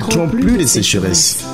connaîtront plus de sécheresse.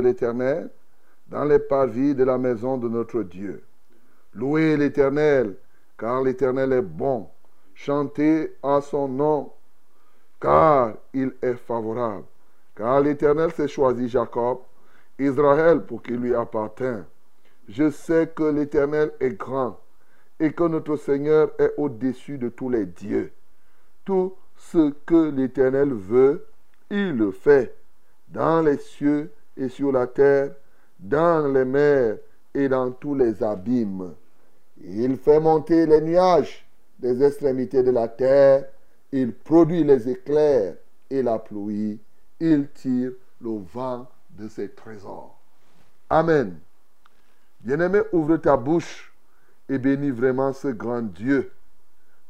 l'Éternel, dans les parvis de la maison de notre Dieu. Louez l'Éternel, car l'Éternel est bon. Chantez à son nom, car il est favorable. Car l'Éternel s'est choisi Jacob, Israël pour qu'il lui appartint. Je sais que l'Éternel est grand et que notre Seigneur est au-dessus de tous les dieux. Tout ce que l'Éternel veut, il le fait, dans les cieux et sur la terre, dans les mers et dans tous les abîmes. Il fait monter les nuages des extrémités de la terre, il produit les éclairs et la pluie, il tire le vent de ses trésors. Amen. Bien-aimé, ouvre ta bouche et bénis vraiment ce grand Dieu.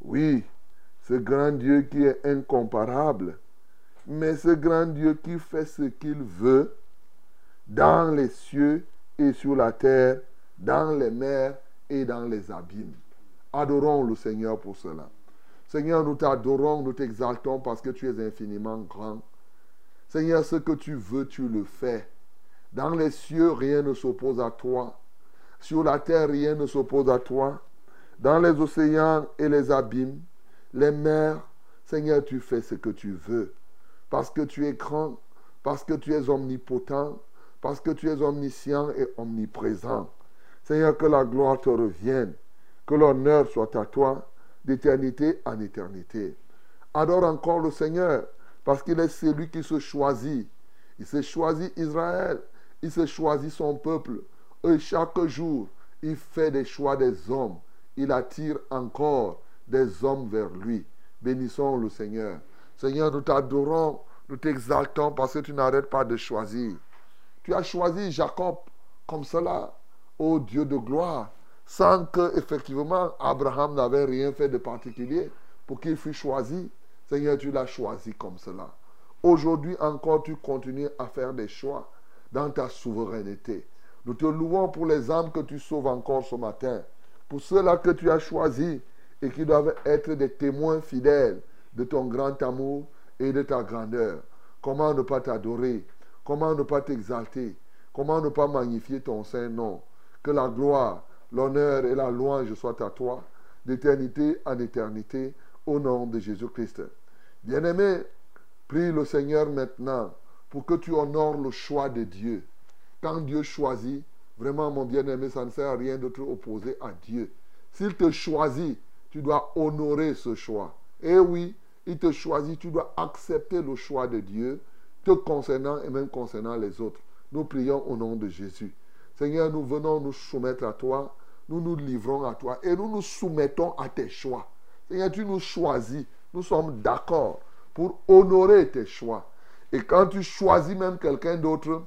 Oui, ce grand Dieu qui est incomparable, mais ce grand Dieu qui fait ce qu'il veut dans les cieux et sur la terre, dans les mers et dans les abîmes. Adorons le Seigneur pour cela. Seigneur, nous t'adorons, nous t'exaltons parce que tu es infiniment grand. Seigneur, ce que tu veux, tu le fais. Dans les cieux, rien ne s'oppose à toi. Sur la terre, rien ne s'oppose à toi. Dans les océans et les abîmes, les mers, Seigneur, tu fais ce que tu veux. Parce que tu es grand, parce que tu es omnipotent, parce que tu es omniscient et omniprésent. Seigneur, que la gloire te revienne, que l'honneur soit à toi d'éternité en éternité. Adore encore le Seigneur, parce qu'il est celui qui se choisit. Il s'est choisi Israël, il s'est choisi son peuple. Et chaque jour, il fait des choix des hommes. Il attire encore des hommes vers lui. Bénissons le Seigneur. Seigneur, nous t'adorons, nous t'exaltons parce que tu n'arrêtes pas de choisir. Tu as choisi Jacob comme cela, ô Dieu de gloire, sans que effectivement Abraham n'avait rien fait de particulier pour qu'il fût choisi. Seigneur, tu l'as choisi comme cela. Aujourd'hui encore, tu continues à faire des choix dans ta souveraineté. Nous te louons pour les âmes que tu sauves encore ce matin, pour ceux-là que tu as choisis et qui doivent être des témoins fidèles de ton grand amour et de ta grandeur. Comment ne pas t'adorer Comment ne pas t'exalter? Comment ne pas magnifier ton saint nom Que la gloire, l'honneur et la louange soient à toi, d'éternité en éternité, au nom de Jésus-Christ. Bien-aimé, prie le Seigneur maintenant pour que tu honores le choix de Dieu. Quand Dieu choisit, vraiment mon bien-aimé, ça ne sert à rien de te opposer à Dieu. S'il te choisit, tu dois honorer ce choix. Et oui, il te choisit, tu dois accepter le choix de Dieu. Te concernant et même concernant les autres. Nous prions au nom de Jésus. Seigneur, nous venons nous soumettre à toi, nous nous livrons à toi et nous nous soumettons à tes choix. Seigneur, tu nous choisis, nous sommes d'accord pour honorer tes choix. Et quand tu choisis même quelqu'un d'autre,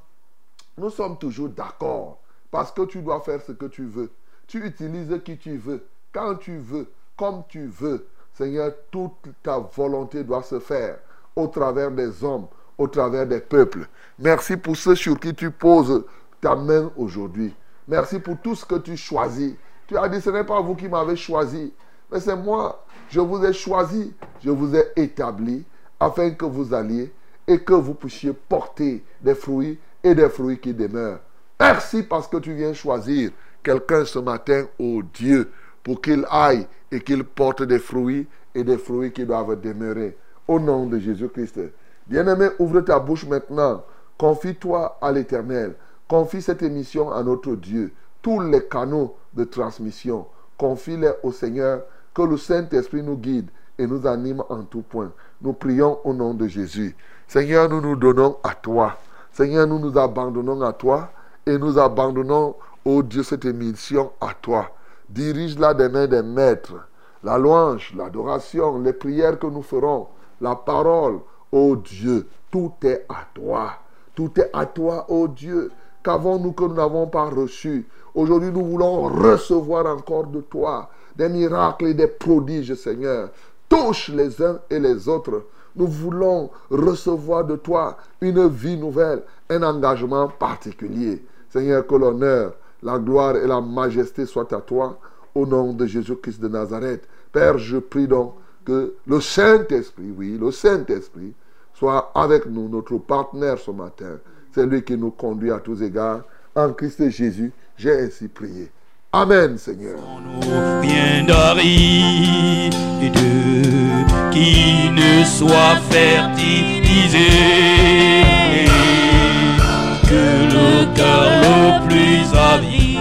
nous sommes toujours d'accord parce que tu dois faire ce que tu veux. Tu utilises qui tu veux, quand tu veux, comme tu veux. Seigneur, toute ta volonté doit se faire au travers des hommes, au travers des peuples. Merci pour ceux sur qui tu poses ta main aujourd'hui. Merci pour tout ce que tu choisis. Tu as dit, ce n'est pas vous qui m'avez choisi, mais c'est moi. Je vous ai choisi, je vous ai établi afin que vous alliez et que vous puissiez porter des fruits et des fruits qui demeurent. Merci parce que tu viens choisir quelqu'un ce matin, oh Dieu, pour qu'il aille et qu'il porte des fruits et des fruits qui doivent demeurer. Au nom de Jésus-Christ. Bien-aimé, ouvre ta bouche maintenant. Confie-toi à l'Éternel. Confie cette émission à notre Dieu. Tous les canaux de transmission, confie-les au Seigneur. Que le Saint-Esprit nous guide et nous anime en tout point. Nous prions au nom de Jésus. Seigneur, nous nous donnons à toi. Seigneur, nous nous abandonnons à toi et nous abandonnons, oh Dieu, cette émission à toi. Dirige-la des mains des maîtres. La louange, l'adoration, les prières que nous ferons, la parole, oh Dieu, tout est à toi. Tout est à toi, oh Dieu. Qu'avons-nous que nous n'avons pas reçu? Aujourd'hui, nous voulons recevoir encore de toi des miracles et des prodiges, Seigneur. Touche les uns et les autres. Nous voulons recevoir de toi une vie nouvelle, un engagement particulier. Seigneur, que l'honneur, la gloire et la majesté soient à toi, au nom de Jésus-Christ de Nazareth. Père, je prie donc que le Saint-Esprit, oui, le Saint-Esprit, soit avec nous, notre partenaire ce matin. C'est lui qui nous conduit à tous égards. En Christ Jésus, j'ai ainsi prié. Amen, Seigneur. qui ne soit fertilisé, que le cœur le plus avide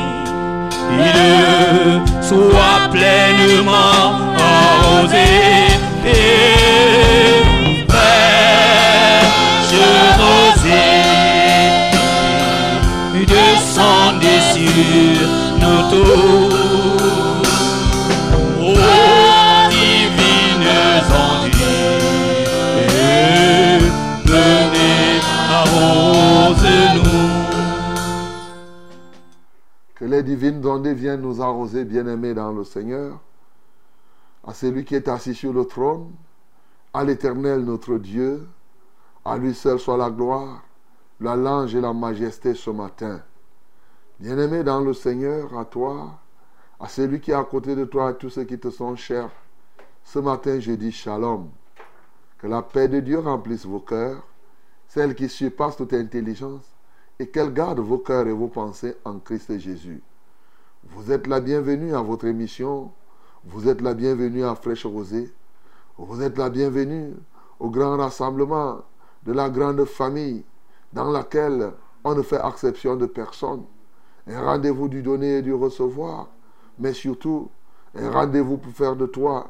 soit pleinement arrosé. Les divines ondes viennent nous arroser, bien-aimés dans le Seigneur, à celui qui est assis sur le trône, à l'Éternel notre Dieu, à lui seul soit la gloire, la lange et la majesté ce matin. Bien-aimé dans le Seigneur, à toi, à celui qui est à côté de toi, à tous ceux qui te sont chers, ce matin je dis shalom. Que la paix de Dieu remplisse vos cœurs, celle qui surpasse toute intelligence, et qu'elle garde vos cœurs et vos pensées en Christ Jésus. Vous êtes la bienvenue à votre émission. Vous êtes la bienvenue à Fraîche Rosée. Vous êtes la bienvenue au grand rassemblement de la grande famille dans laquelle on ne fait exception de personne. Un rendez-vous du donner et du recevoir, mais surtout un rendez-vous pour faire de toi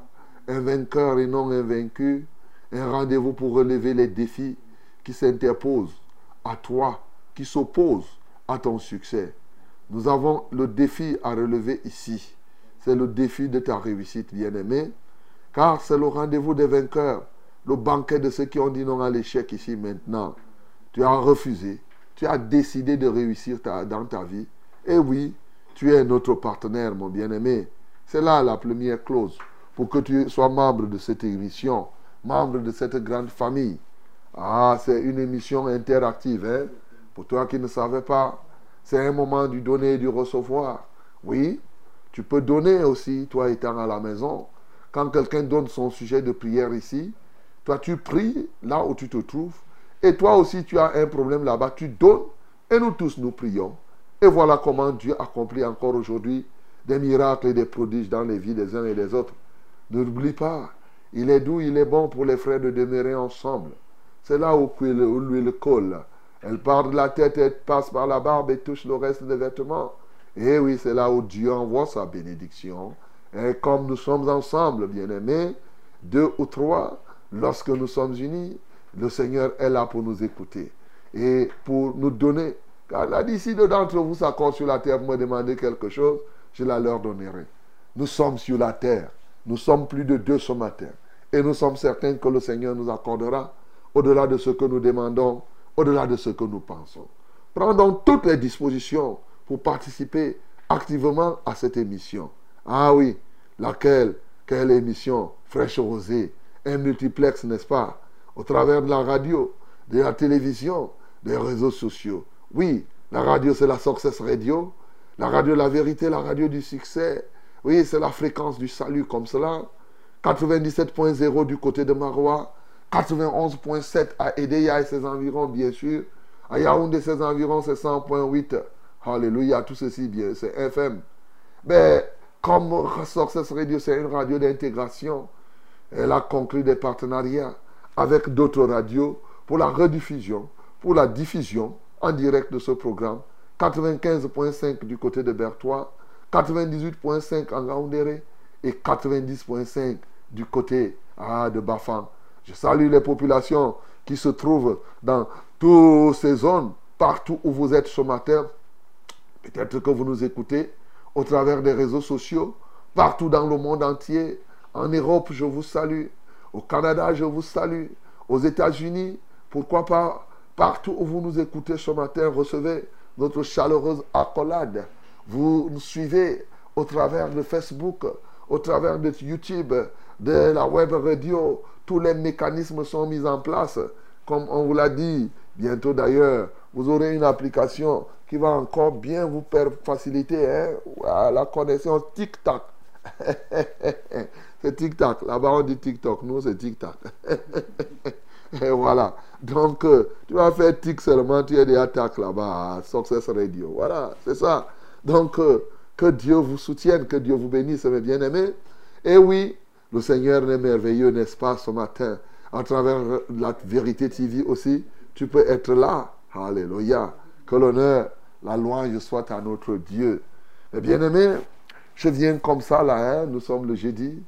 un vainqueur et non un vaincu, un rendez-vous pour relever les défis qui s'interposent à toi, qui s'opposent à ton succès. Nous avons le défi à relever ici. C'est le défi de ta réussite, bien-aimé, car c'est le rendez-vous des vainqueurs, le banquet de ceux qui ont dit non à l'échec ici maintenant. Tu as refusé, tu as décidé de réussir dans ta vie. Et oui, tu es notre partenaire, mon bien-aimé. C'est là la première clause pour que tu sois membre de cette émission, membre de cette grande famille. Ah, c'est une émission interactive. Hein? Pour toi qui ne savais pas, c'est un moment du donner et du recevoir. Oui, tu peux donner aussi, toi étant à la maison. Quand quelqu'un donne son sujet de prière ici, toi tu pries là où tu te trouves. Et toi aussi tu as un problème là-bas, tu donnes et nous tous nous prions. Et voilà comment Dieu accomplit encore aujourd'hui des miracles et des prodiges dans les vies des uns et des autres. N'oublie pas, il est doux, il est bon pour les frères de demeurer ensemble. C'est là où l'huile colle. Elle part de la tête, elle passe par la barbe et touche le reste des vêtements. Et oui, c'est là où Dieu envoie sa bénédiction. Et comme nous sommes ensemble, bien-aimés, deux ou trois, lorsque nous sommes unis, Le Seigneur est là pour nous écouter et pour nous donner. Car là, d'ici deux d'entre vous s'accordent sur la terre pour me demander quelque chose, je la leur donnerai. Nous sommes sur la terre. Nous sommes plus de deux ce matin. Et nous sommes certains que le Seigneur nous accordera au-delà de ce que nous demandons, au-delà de ce que nous pensons. Prends toutes les dispositions pour participer activement à cette émission. Ah oui, laquelle? Quelle émission? Fraîche rosée, un multiplex, n'est-ce pas? Au travers de la radio, de la télévision, des réseaux sociaux. Oui, la radio, c'est la Success Radio. La radio de la vérité, la radio du succès. Oui, c'est la fréquence du salut comme cela. 97.0 du côté de Marois. 91.7 à Edeya et ses environs, bien sûr. À Yaoundé, ses environs, c'est 100.8. Alléluia, tout ceci, bien, c'est FM. Mais comme Success Radio, c'est une radio d'intégration, elle a conclu des partenariats avec d'autres radios pour la rediffusion, pour la diffusion en direct de ce programme. 95.5 du côté de Bertois, 98.5 en Gaoundéré et 90.5 du côté ah, de Bafan. Je salue les populations qui se trouvent dans toutes ces zones, partout où vous êtes ce matin. Peut-être que vous nous écoutez au travers des réseaux sociaux, partout dans le monde entier. En Europe, je vous salue. Au Canada, je vous salue. Aux États-Unis, pourquoi pas? Partout où vous nous écoutez ce matin, recevez notre chaleureuse accolade. Vous nous suivez au travers de Facebook, au travers de YouTube, de la web radio. Tous les mécanismes sont mis en place. Comme on vous l'a dit, bientôt d'ailleurs, vous aurez une application qui va encore bien vous faciliter hein, la connexion TikTok. c'est TikTok. Là-bas, on dit TikTok. Nous, c'est TikTok. Et voilà. Donc, euh, tu vas faire tic seulement, tu as des attaques là-bas à Radio. Voilà, c'est ça. Donc, euh, que Dieu vous soutienne, que Dieu vous bénisse, mes bien-aimés. Et oui, le Seigneur est merveilleux, n'est-ce pas, ce matin? À travers la vérité TV aussi, tu peux être là. Alléluia. Que l'honneur, la louange soit à notre Dieu. Mes bien-aimés, je viens comme ça là, hein, nous sommes le jeudi.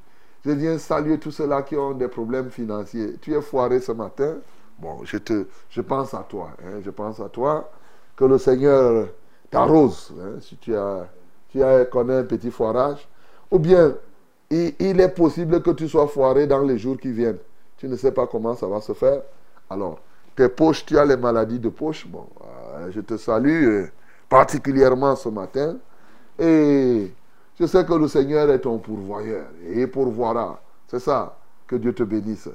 Je viens saluer tous ceux-là qui ont des problèmes financiers. Tu es foiré ce matin? Bon, je, te, je pense à toi. Hein, je pense à toi. Que le Seigneur t'arrose. Hein, si tu as, tu as connais un petit foirage. Ou bien, il, il, est possible que tu sois foiré dans les jours qui viennent. Tu ne sais pas comment ça va se faire. Alors, tes poches, tu as les maladies de poche. Bon, euh, je te salue euh, particulièrement ce matin. Et je sais que le Seigneur est ton pourvoyeur et pourvoira. C'est ça. Que Dieu te bénisse.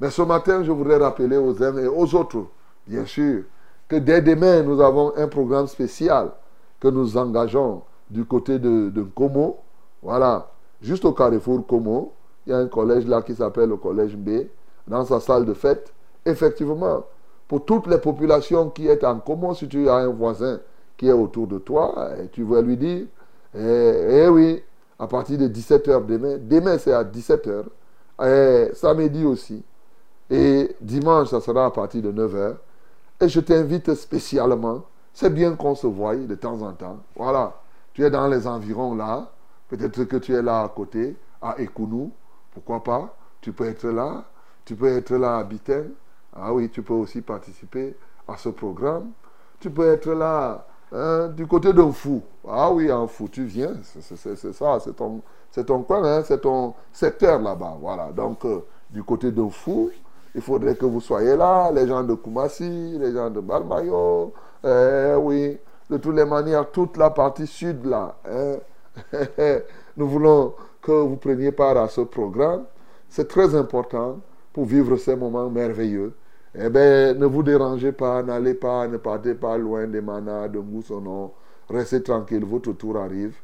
Mais ce matin, je voudrais rappeler aux uns et aux autres, bien sûr, que dès demain, nous avons un programme spécial que nous engageons du côté de, de Como. Voilà, juste au carrefour Como. Il y a un collège là qui s'appelle le collège B, dans sa salle de fête. Effectivement, pour toutes les populations qui sont en Como, si tu as un voisin qui est autour de toi, et tu veux lui dire, eh, eh, oui, à partir de 17h demain, demain c'est à 17h, et samedi aussi, et dimanche ça sera à partir de 9h, et je t'invite spécialement, c'est bien qu'on se voie de temps en temps, voilà, tu es dans les environs là, peut-être que tu es là à côté, à Ekounou, pourquoi pas, tu peux être là, tu peux être là à Biten, ah oui, tu peux aussi participer à ce programme, tu peux être là Hein, du côté d'un fou. Ah oui, un fou, tu viens, c'est ça, c'est ton, ton coin, hein, c'est ton secteur là-bas. Voilà, donc euh, du côté d'un fou, il faudrait que vous soyez là, les gens de Koumassi, les gens de Balmayo, eh, oui, de toutes les manières, toute la partie sud là. Hein. Nous voulons que vous preniez part à ce programme. C'est très important pour vivre ces moments merveilleux eh bien, ne vous dérangez pas, n'allez pas, ne partez pas loin des manas, de Moussonon. Restez tranquille, votre tour arrive.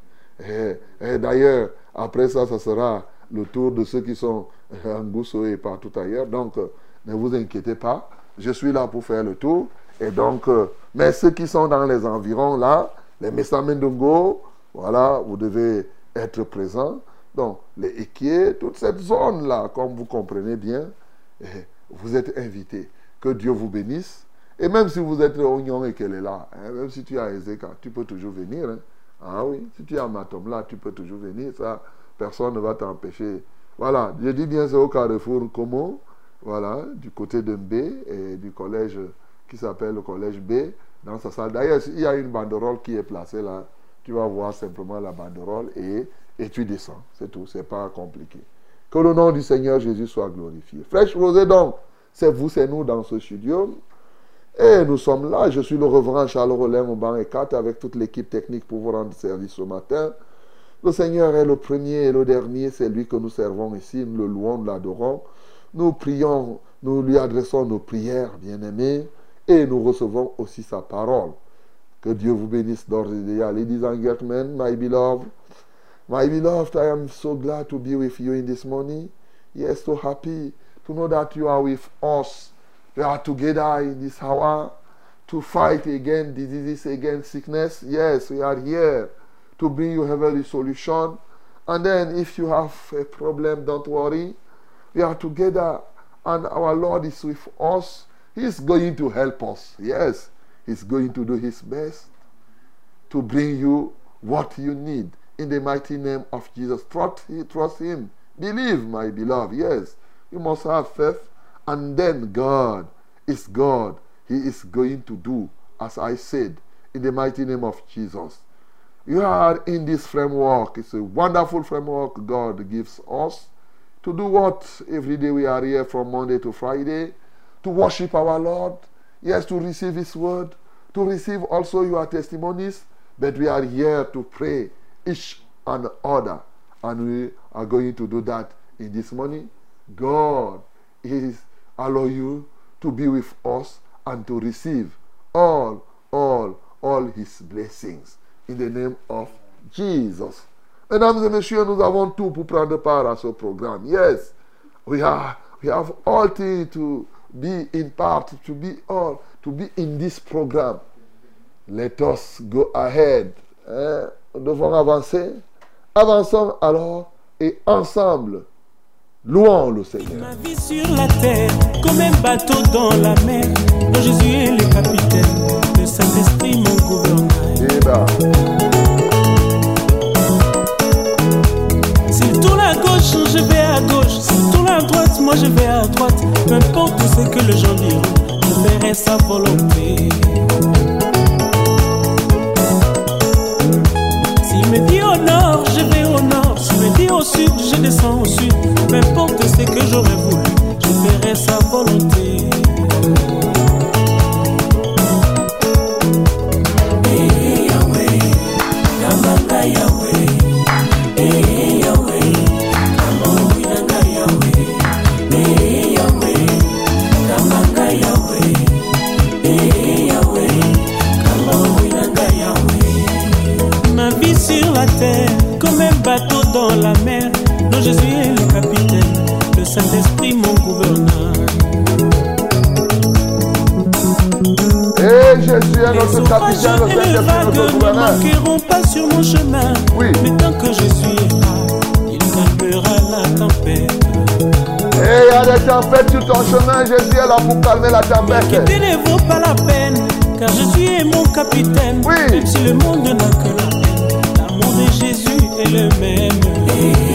Et, d'ailleurs, après ça, ça sera le tour de ceux qui sont en Gousso et partout ailleurs. Donc, ne vous inquiétez pas. Je suis là pour faire le tour. Et donc, euh, mais ceux qui sont dans les environs là, les Messamendongo, voilà, vous devez être présents. Donc, les Ekié, toute cette zone-là, comme vous comprenez bien, eh, vous êtes invités. Que Dieu vous bénisse. Et même si vous êtes oignon et qu'elle est là, hein, même si tu as Ezeka, tu peux toujours venir. Hein. Ah oui, si tu as Matom là, tu peux toujours venir. Ça, personne ne va t'empêcher. Voilà, je dis bien c'est au carrefour Como. voilà, du côté de B et du collège qui s'appelle le collège B, dans sa salle. D'ailleurs, il y a une banderole qui est placée là. Tu vas voir simplement la banderole et, et tu descends. C'est tout, c'est pas compliqué. Que le nom du Seigneur Jésus soit glorifié. Fraîche Rosée, donc, c'est vous, c'est nous dans ce studio. Et nous sommes là. Je suis le reverend Charles Rollin au banc et 4 avec toute l'équipe technique pour vous rendre service ce matin. Le Seigneur est le premier et le dernier. C'est lui que nous servons ici. Nous le louons, nous l'adorons. Nous prions, nous lui adressons nos prières, bien-aimés, et nous recevons aussi sa parole. Que Dieu vous bénisse d'ores et déjà. Ladies and gentlemen, my beloved, my beloved, I am so glad to be with you in this morning. Yes, so happy to know that you are with us. We are together in this hour to fight against diseases, against sickness. Yes, we are here to bring you heavenly solution. And then if you have a problem, don't worry. We are together and our Lord is with us. He is going to help us. Yes, He's going to do His best to bring you what you need. In the mighty name of Jesus. Trust, trust Him. Believe, my beloved. Yes, you must have faith. And then God is God. He is going to do, as I said, in the mighty name of Jesus. You are in this framework. It's a wonderful framework God gives us to do what? Every day we are here from Monday to Friday to worship our Lord. Yes, to receive His word, to receive also your testimonies. But we are here to pray each and other. And we are going to do that in this morning. God is allow you to be with us and to receive all, all, all His blessings in the name of Jesus. Mesdames et messieurs, nous avons tout pour prendre part à ce programme. Yes, we have, we have all things to be in part, to be all, to be in this program. Let us go ahead. Hein? Nous devons avancer. Avançons alors et ensemble, louons le Seigneur. Ma vie sur la terre, comme un bateau dans la mer, dont Jésus est le capitaine, le Saint-Esprit mon gouvernail. S'il tourne à gauche, je vais à gauche. Moi je vais à droite. Peu importe ce que les gens diront, je ferai sa volonté. S'il me dit au nord, je vais au nord. S'il me dit au sud, je descends au sud. Peu importe ce que j'aurais voulu, je ferai sa volonté. Saint-Esprit mon gouverneur. et Jésus est notre capitaine, le Saint-Esprit vagues notre ne manqueront pas sur mon chemin. Oui. Mais tant que Jésus est là, il calmera la tempête. Et il y a des tempêtes sur ton chemin, Jésus est là pour calmer la tempête. Quitter ne vaut pas la peine, car Jésus est mon capitaine. Oui. Même si le monde n'a que la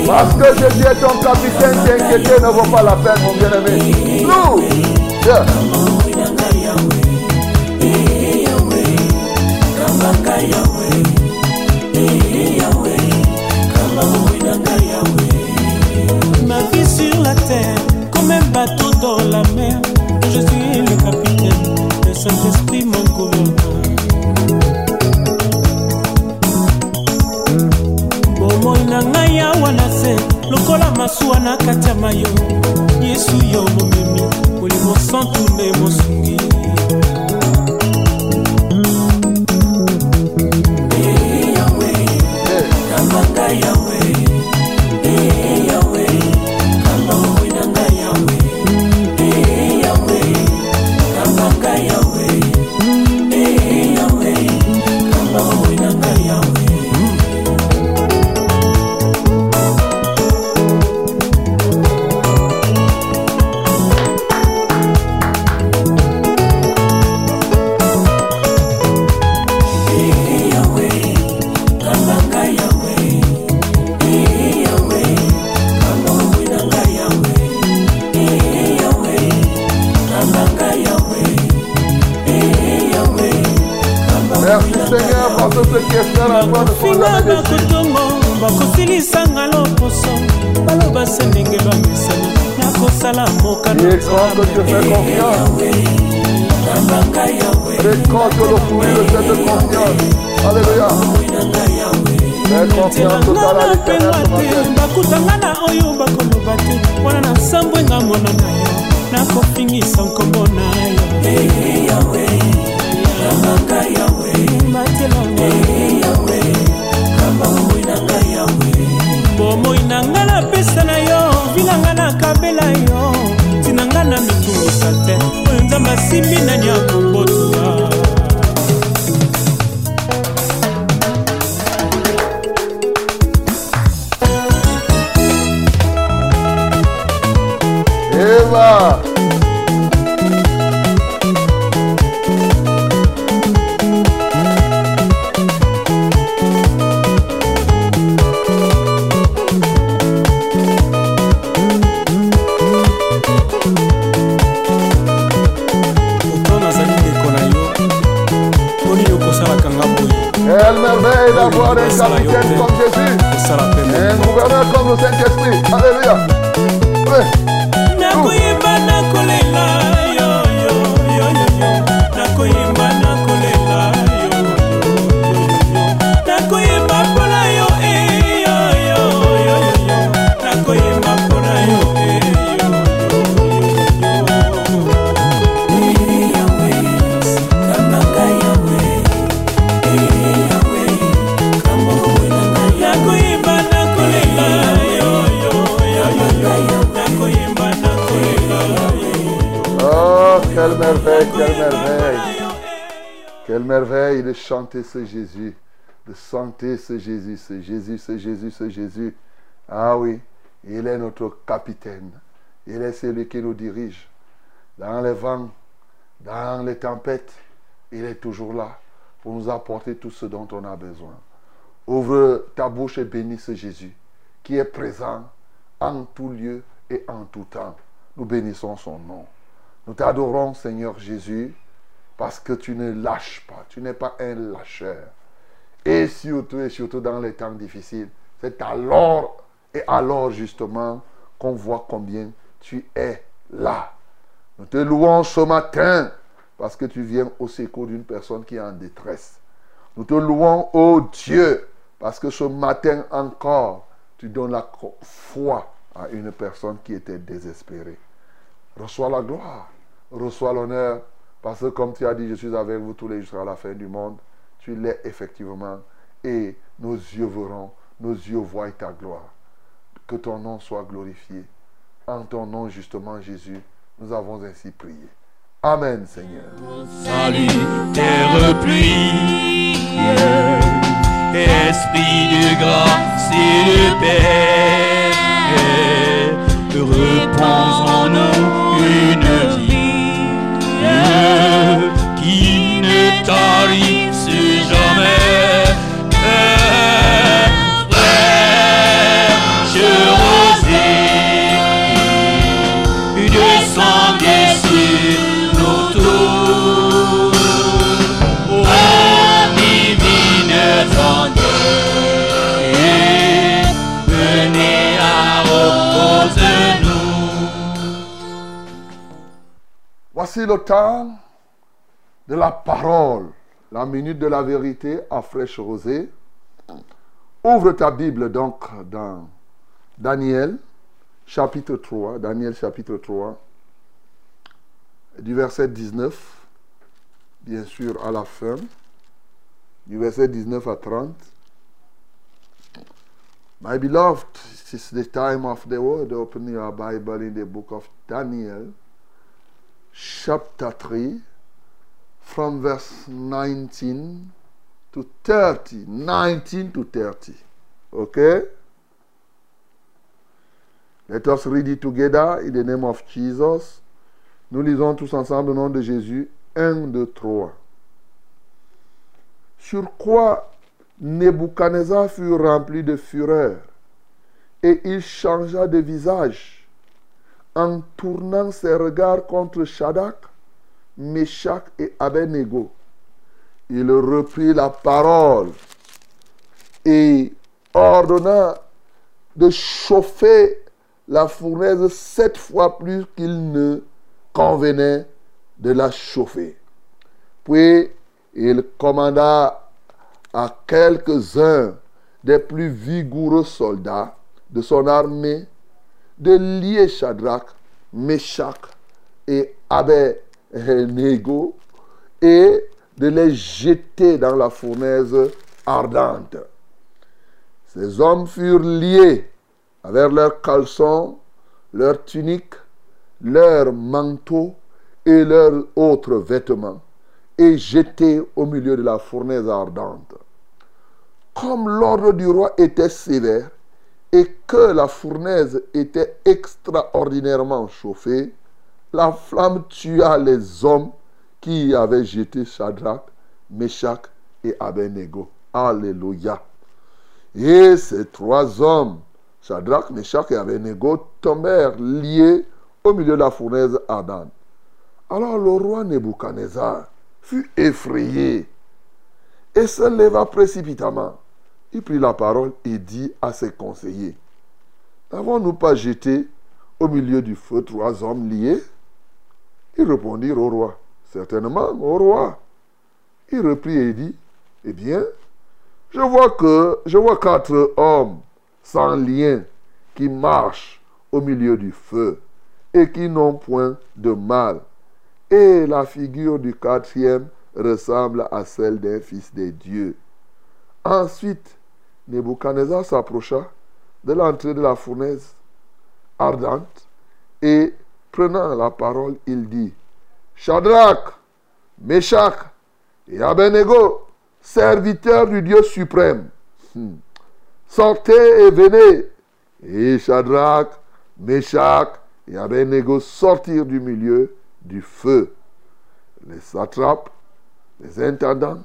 Parce que Jésus est ton capitaine, t'inquiéter ne vaut pas la peine, mon bien-aimé. Nous. motema yo yesu yo momemi. Kolingo santu nde mosu te fais confiance. Récolte le fruit de cette confiance. Alléluia. bakutanga na oyo bakoloba te. Mwana na nsambo enga mwana na yo. Nakofingisa nkombo na yo. me na ce Jésus. De chanter ce Jésus, ce Jésus, ce Jésus, ce Jésus. Ah oui, il est notre capitaine. Il est celui qui nous dirige. Dans les vents, dans les tempêtes, il est toujours là pour nous apporter tout ce dont on a besoin. Ouvre ta bouche et bénis ce Jésus qui est présent en tout lieu et en tout temps. Nous bénissons son nom. Nous t'adorons, Seigneur Jésus, parce que tu ne lâches pas. Tu n'es pas un lâcheur. Et surtout, et surtout dans les temps difficiles, c'est alors et alors justement qu'on voit combien tu es là. Nous te louons ce matin parce que tu viens au secours d'une personne qui est en détresse. Nous te louons, ô Dieu, parce que ce matin encore, tu donnes la foi à une personne qui était désespérée. Reçois la gloire, reçois l'honneur, parce que comme tu as dit, je suis avec vous tous les jours jusqu'à la fin du monde, tu l'es effectivement, et nos yeux verront, nos yeux voient ta gloire. Que ton nom soit glorifié. En ton nom, justement, Jésus, nous avons ainsi prié. Amen, Seigneur. Salut, terre pluie, esprit de grâce et de paix, nous une vie qui ne Voici le temps de la parole, la minute de la vérité à fraîche rosée. Ouvre ta Bible donc dans Daniel, chapitre 3, Daniel chapitre 3, du verset 19, bien sûr à la fin, du verset 19 à 30. My beloved, this is the time of the word. Open your Bible in the book of Daniel, chapter 3, from verse 19 to 30. 19 to 30. Okay? Let us read it together in the name of Jesus. Nous lisons tous ensemble au nom de Jésus. 1, 2, 3. Sur quoi Nebuchadnezzar fut rempli de fureur et il changea de visage en tournant ses regards contre Shadrach, Meshach et Abednego. il reprit la parole et ordonna de chauffer la fournaise sept fois plus qu'il ne convenait de la chauffer. Puis il commanda à quelques-uns des plus vigoureux soldats de son armée de lier Shadrach, Meshach et Abednego et de les jeter dans la fournaise ardente. Ces hommes furent liés avec leurs caleçons, leurs tuniques, leurs manteaux et leurs autres vêtements et jetés au milieu de la fournaise ardente. Comme l'ordre du roi était sévère et que la fournaise était extraordinairement chauffée, la flamme tua les hommes qui avaient jeté Shadrach, Meshach et Abednego. Alléluia. Et ces trois hommes, Shadrach, Meshach et Abednego, tombèrent liés au milieu de la fournaise ardente. Alors le roi Nebuchadnezzar fut effrayé et se leva précipitamment. Il prit la parole et dit à ses conseillers, N'avons-nous pas jeté au milieu du feu trois hommes liés? Ils répondirent au roi, Certainement, au roi. Il reprit et dit, Eh bien, je vois que je vois quatre hommes sans lien qui marchent au milieu du feu et qui n'ont point de mal. Et la figure du quatrième ressemble à celle d'un fils des dieux. Ensuite, Nebuchadnezzar s'approcha de l'entrée de la fournaise ardente et prenant la parole, il dit, Shadrach, Meshach et Abednego, serviteurs du Dieu suprême, hmm, sortez et venez. Et Shadrach, Meshach et Abednego sortirent du milieu du feu. Les satrapes, les intendants,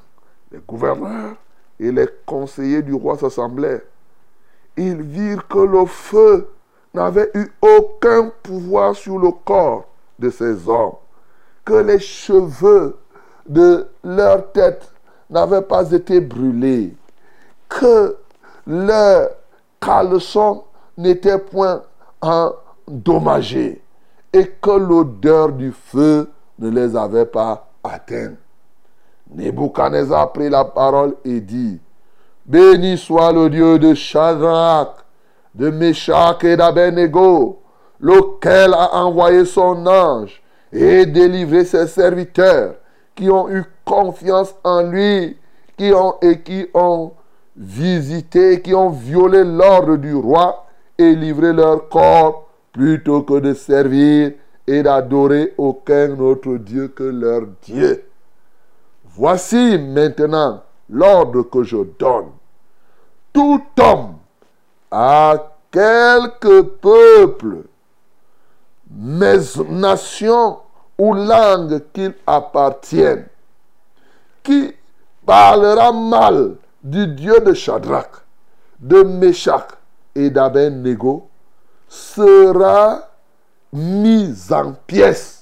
les gouverneurs et les conseillers du roi s'assemblèrent. Ils virent que le feu n'avait eu aucun pouvoir sur le corps de ces hommes, que les cheveux de leur tête n'avaient pas été brûlés, que leurs caleçons n'étaient point endommagés et que l'odeur du feu ne les avait pas atteints. Nebuchadnezzar prit la parole et dit, Béni soit le Dieu de Shadrach, de Meshach et d'Abednego, lequel a envoyé son ange et délivré ses serviteurs qui ont eu confiance en lui, qui ont et qui ont visité, qui ont violé l'ordre du roi et livré leur corps plutôt que de servir et d'adorer aucun autre Dieu que leur Dieu. Voici maintenant l'ordre que je donne. Tout homme à quelque peuple, nation ou langue qu'il appartienne, qui parlera mal du Dieu de Shadrach, de Meshach et d'Abednego, sera mis en pièces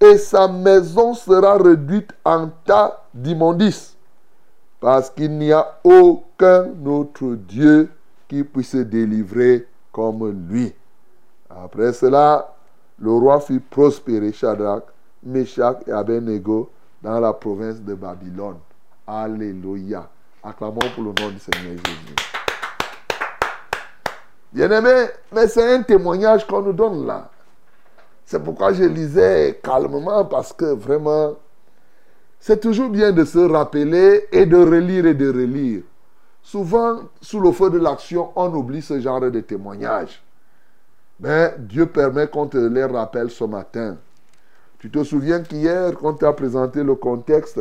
et sa maison sera réduite en tas d'immondices parce qu'il n'y a aucun autre Dieu qui puisse délivrer comme lui. Après cela, le roi fit prospérer Shadrach, Meshach et Abednego dans la province de Babylone. Alléluia. Acclamons pour le nom du Seigneur Jésus. Bien-aimé, mais c'est un témoignage qu'on nous donne là. C'est pourquoi je lisais calmement parce que vraiment, c'est toujours bien de se rappeler et de relire et de relire. Souvent, sous le feu de l'action, on oublie ce genre de témoignages. Mais Dieu permet qu'on te les rappelle ce matin. Tu te souviens qu'hier, quand tu as présenté le contexte,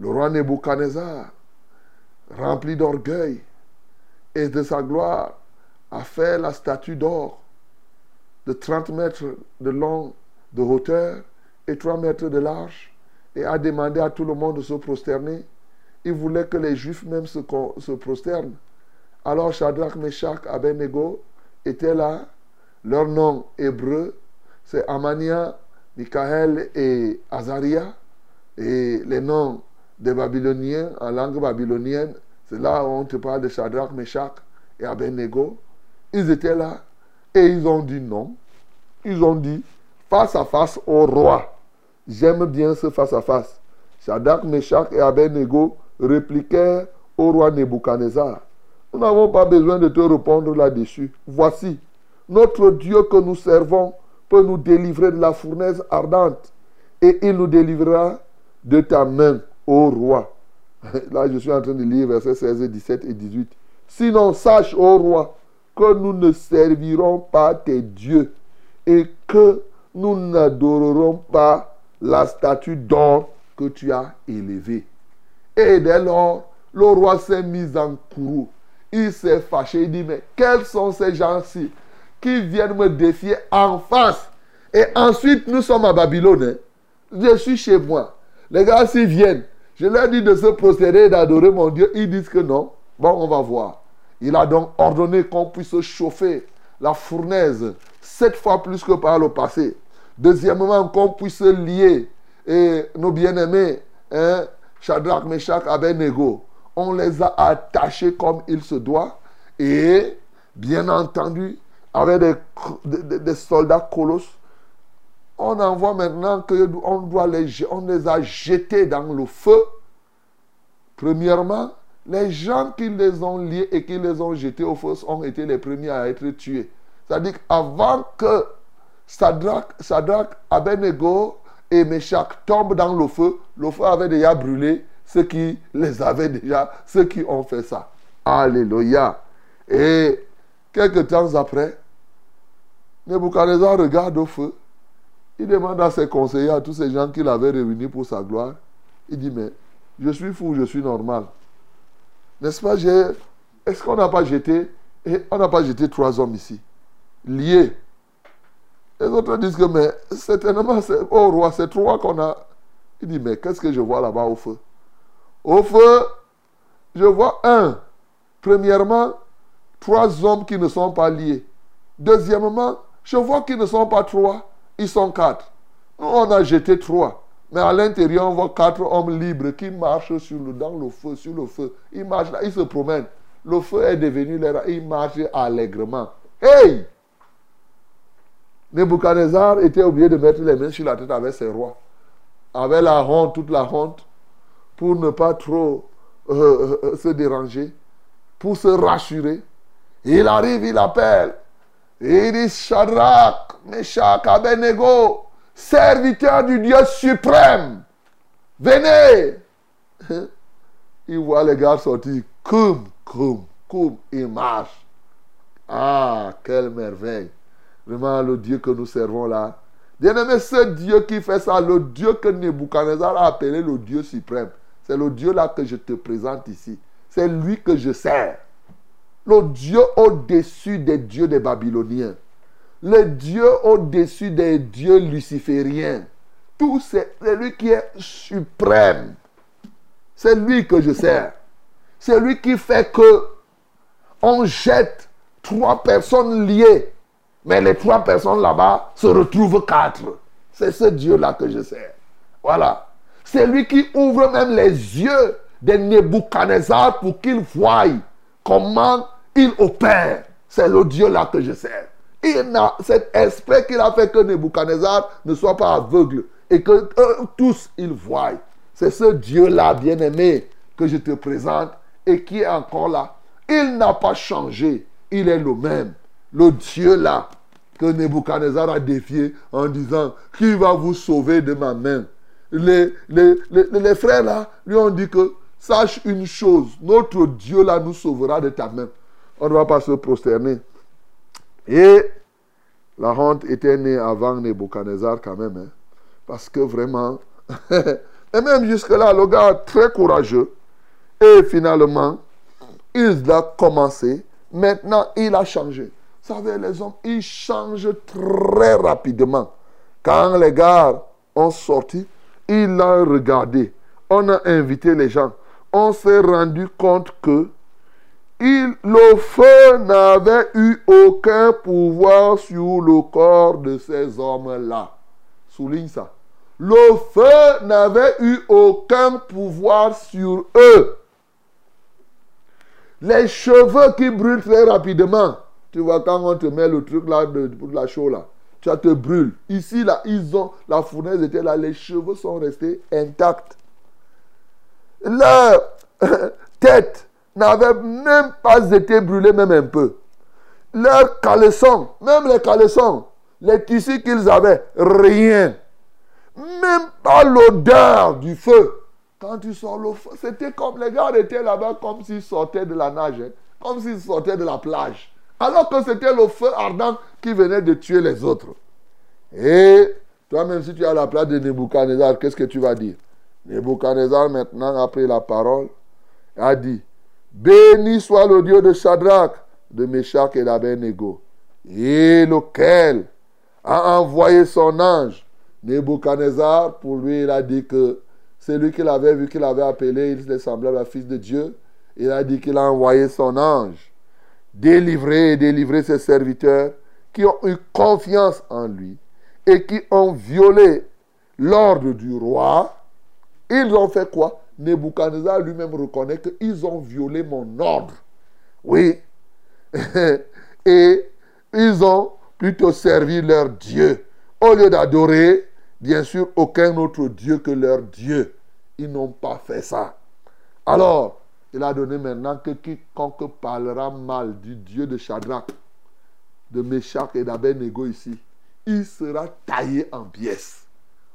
le roi Nebuchadnezzar, rempli d'orgueil et de sa gloire, a fait la statue d'or de 30 mètres de long de hauteur et 3 mètres de large et a demandé à tout le monde de se prosterner. Il voulait que les Juifs même se, se prosternent. Alors Shadrach, Meshach, Abednego étaient là. Leur nom hébreu, c'est Amania, Michael et Azaria. Et les noms des Babyloniens en langue babylonienne. C'est là où on te parle de Shadrach, Meshach et Abednego. Ils étaient là et ils ont dit non. Ils ont dit face à face au roi. J'aime bien ce face à face. Shadrach, Meshach et Abednego répliquèrent au roi Nebuchadnezzar. Nous n'avons pas besoin de te répondre là-dessus. Voici, notre Dieu que nous servons peut nous délivrer de la fournaise ardente et il nous délivrera de ta main, ô roi. Là, je suis en train de lire versets 16, 17 et 18. Sinon, sache, ô roi, que nous ne servirons pas tes dieux et que nous n'adorerons pas la statue d'or que tu as élevée. Et dès lors, le roi s'est mis en courroux. Il s'est fâché. Il dit, mais quels sont ces gens-ci qui viennent me défier en face? Et ensuite, nous sommes à Babylone. Je suis chez moi. Les gars, s'ils viennent, je leur dis de se procéder et d'adorer mon Dieu. Ils disent que non. Bon, on va voir. Il a donc ordonné qu'on puisse chauffer la fournaise sept fois plus que par le passé. Deuxièmement, qu'on puisse lier nos bien-aimés, hein, Shadrach, Meshach, Abednego, on les a attachés comme il se doit. Et, bien entendu, avec des, soldats colosses, on envoie maintenant qu'on les, on les a jetés dans le feu. Premièrement, les gens qui les ont liés et qui les ont jetés au feu ont été les premiers à être tués. C'est-à-dire qu'avant que Sadrach, Sadrach, Abednego et Meshach tombent dans le feu, le feu avait déjà brûlé ceux qui les avaient déjà, ceux qui ont fait ça. Alléluia. Et quelques temps après, Nebuchadnezzar regarde au feu. Il demande à ses conseillers, à tous ces gens qu'il avait réunis pour sa gloire, il dit, mais je suis fou, je suis normal. N'est-ce pas. Est-ce qu'on n'a pas jeté... et On n'a pas jeté trois hommes ici, liés. Les autres disent que, mais certainement, oh roi, c'est trois qu'on a... Il dit, mais qu'est-ce que je vois là-bas au feu? Au feu, je vois un. Premièrement, trois hommes qui ne sont pas liés. Deuxièmement, je vois qu'ils ne sont pas trois, ils sont quatre. Nous, on a jeté trois. Mais à l'intérieur, on voit quatre hommes libres qui marchent dans le feu, sur le feu. Ils marchent là, ils se promènent. Le feu est devenu leur... Ils marchent allègrement. Hey Nebuchadnezzar était obligé de mettre les mains sur la tête avec ses rois. Avec la honte, toute la honte, pour ne pas trop euh, euh, se déranger, pour se rassurer. Il arrive, il appelle. Il dit Shadrach, Meshach, Abednego, serviteur du Dieu suprême, venez. Il voit les gars sortir, comme, comme, comme, ils marchent. Ah, quelle merveille. Vraiment, le Dieu que nous servons là. Bien-aimé, ce Dieu qui fait ça, le Dieu que Nebuchadnezzar a appelé le Dieu suprême, c'est le Dieu là que je te présente ici. C'est lui que je sers. Le Dieu au-dessus des dieux des Babyloniens. Le Dieu au-dessus des dieux lucifériens. Tout c'est lui qui est suprême. C'est lui que je sers. C'est lui qui fait que on jette trois personnes liées. Mais les trois personnes là-bas se retrouvent quatre. C'est ce Dieu-là que je sers. Voilà. C'est lui qui ouvre même les yeux des Nebuchadnezzar pour qu'ils voient comment il opère. C'est le Dieu-là que je sers. Cet esprit qu'il a fait que Nebuchadnezzar ne soit pas aveugle et que eux tous ils voient. C'est ce Dieu-là, bien-aimé, que je te présente et qui est encore là. Il n'a pas changé. Il est le même. Le Dieu-là que Nebuchadnezzar a défié en disant Qui va vous sauver de ma main? Les, les, les, les frères là lui ont dit que sache une chose, notre Dieu là nous sauvera de ta main. On ne va pas se prosterner. Et la honte était née avant Nebuchadnezzar quand même. hein. parce que vraiment, et même jusque-là, le gars très courageux. Et finalement, il a commencé. Maintenant, il a changé. Vous savez, les hommes, ils changent très rapidement. Quand les gars ont sorti, il a regardé. On a invité les gens. On s'est rendu compte que il, le feu n'avait eu aucun pouvoir sur le corps de ces hommes-là. Souligne ça. le feu n'avait eu aucun pouvoir sur eux. Les cheveux qui brûlent très rapidement. Tu vois, quand on te met le truc là de, pour la chaux là, ça te brûle. Ici, là, ils ont, la fournaise était là, les cheveux sont restés intacts. Leur tête n'avait même pas été brûlée, même un peu. Leurs caleçons, même les caleçons, les tissus qu'ils avaient, rien. Même pas l'odeur du feu. Quand tu sors le feu, c'était comme les gars étaient là-bas comme s'ils sortaient de la nage, hein. comme s'ils sortaient de la plage. Alors que c'était le feu ardent qui venait de tuer les autres. Et toi-même, si tu à la place de Nebuchadnezzar, qu'est-ce que tu vas dire? Nebuchadnezzar, maintenant, a pris la parole a dit Béni soit le Dieu de Shadrach, de Meshach et d'Abednego, et lequel a envoyé son ange? Nebuchadnezzar, pour lui, il a dit que c'est lui qu'il avait vu, qu'il avait appelé, il est semblable à fils de Dieu. Il a dit qu'il a envoyé son ange délivrer et délivrer ses serviteurs qui ont eu confiance en lui et qui ont violé l'ordre du roi. Ils ont fait quoi? Nebuchadnezzar lui-même reconnaît qu'ils ont violé mon ordre. Oui. et ils ont plutôt servi leur Dieu. Au lieu d'adorer, bien sûr, aucun autre Dieu que leur Dieu. Ils n'ont pas fait ça. Alors, il a donné maintenant que quiconque parlera mal du Dieu de Shadrach, de Meshach et d'Abednego ici, il sera taillé en pièces.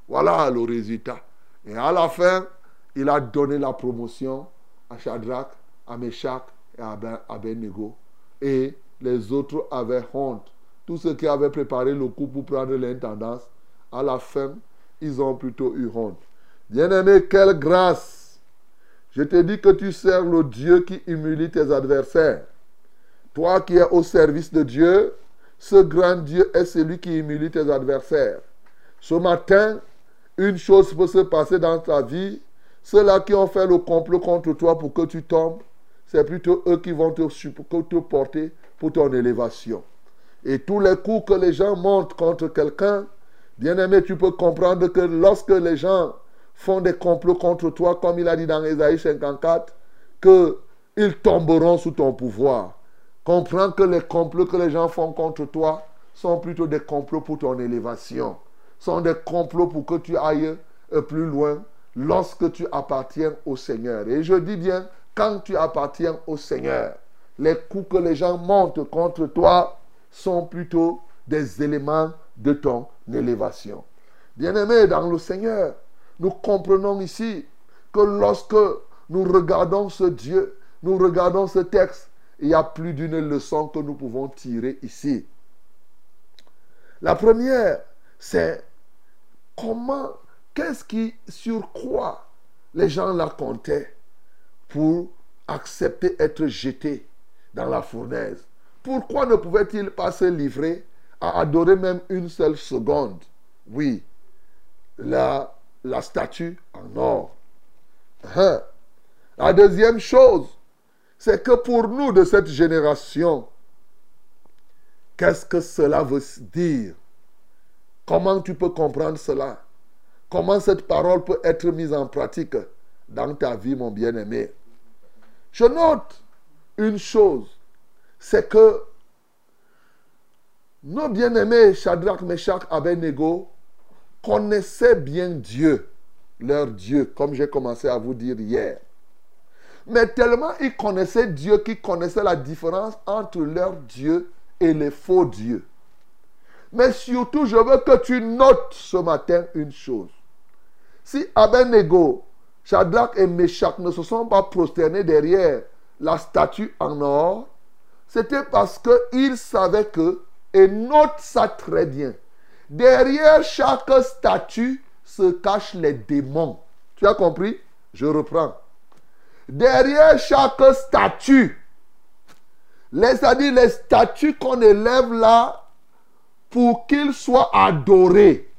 Voilà le résultat. Et à la fin, il a donné la promotion à Shadrach, à Meshach et à Abednego. Et les autres avaient honte. Tous ceux qui avaient préparé le coup pour prendre l'intendance, à la fin, ils ont plutôt eu honte. Bien-aimé, quelle grâce. Je te dis que tu sers le Dieu qui humilie tes adversaires. Toi qui es au service de Dieu, ce grand Dieu est celui qui humilie tes adversaires. Ce matin, une chose peut se passer dans ta vie. Ceux-là qui ont fait le complot contre toi pour que tu tombes, c'est plutôt eux qui vont te, te porter pour ton élévation. Et tous les coups que les gens montent contre quelqu'un, bien aimé, tu peux comprendre que lorsque les gens font des complots contre toi, comme il a dit dans Ésaïe 54, qu'ils tomberont sous ton pouvoir. Comprends que les complots que les gens font contre toi sont plutôt des complots pour ton élévation. Sont des complots pour que tu ailles euh, plus loin lorsque tu appartiens au Seigneur. Et je dis bien, quand tu appartiens au Seigneur, les coups que les gens montent contre toi sont plutôt des éléments de ton élévation. Bien-aimés dans le Seigneur, nous comprenons ici que lorsque nous regardons ce Dieu, nous regardons ce texte, il y a plus d'une leçon que nous pouvons tirer ici. La première, c'est comment, qu'est-ce qui, sur quoi les gens la comptaient pour accepter être jetés dans la fournaise. Pourquoi ne pouvaient-ils pas se livrer à adorer même une seule seconde? Oui, la, la statue en or. Hein? La deuxième chose, c'est que pour nous de cette génération, qu'est-ce que cela veut dire? Comment tu peux comprendre cela? Comment cette parole peut être mise en pratique dans ta vie, mon bien-aimé? Je note une chose, c'est que nos bien-aimés Shadrach, Meshach, Abednego connaissaient bien Dieu, leur Dieu, comme j'ai commencé à vous dire hier. Mais tellement ils connaissaient Dieu qu'ils connaissaient la différence entre leur Dieu et les faux dieux. Mais surtout, je veux que tu notes ce matin une chose. Si Abednego, Shadrach et Meshach ne se sont pas prosternés derrière la statue en or, c'était parce qu'ils savaient que, et note ça très bien, derrière chaque statue se cachent les démons. Tu as compris? Je reprends. Derrière chaque statue, c'est-à-dire les statues qu'on élève là pour qu'ils soient adorés,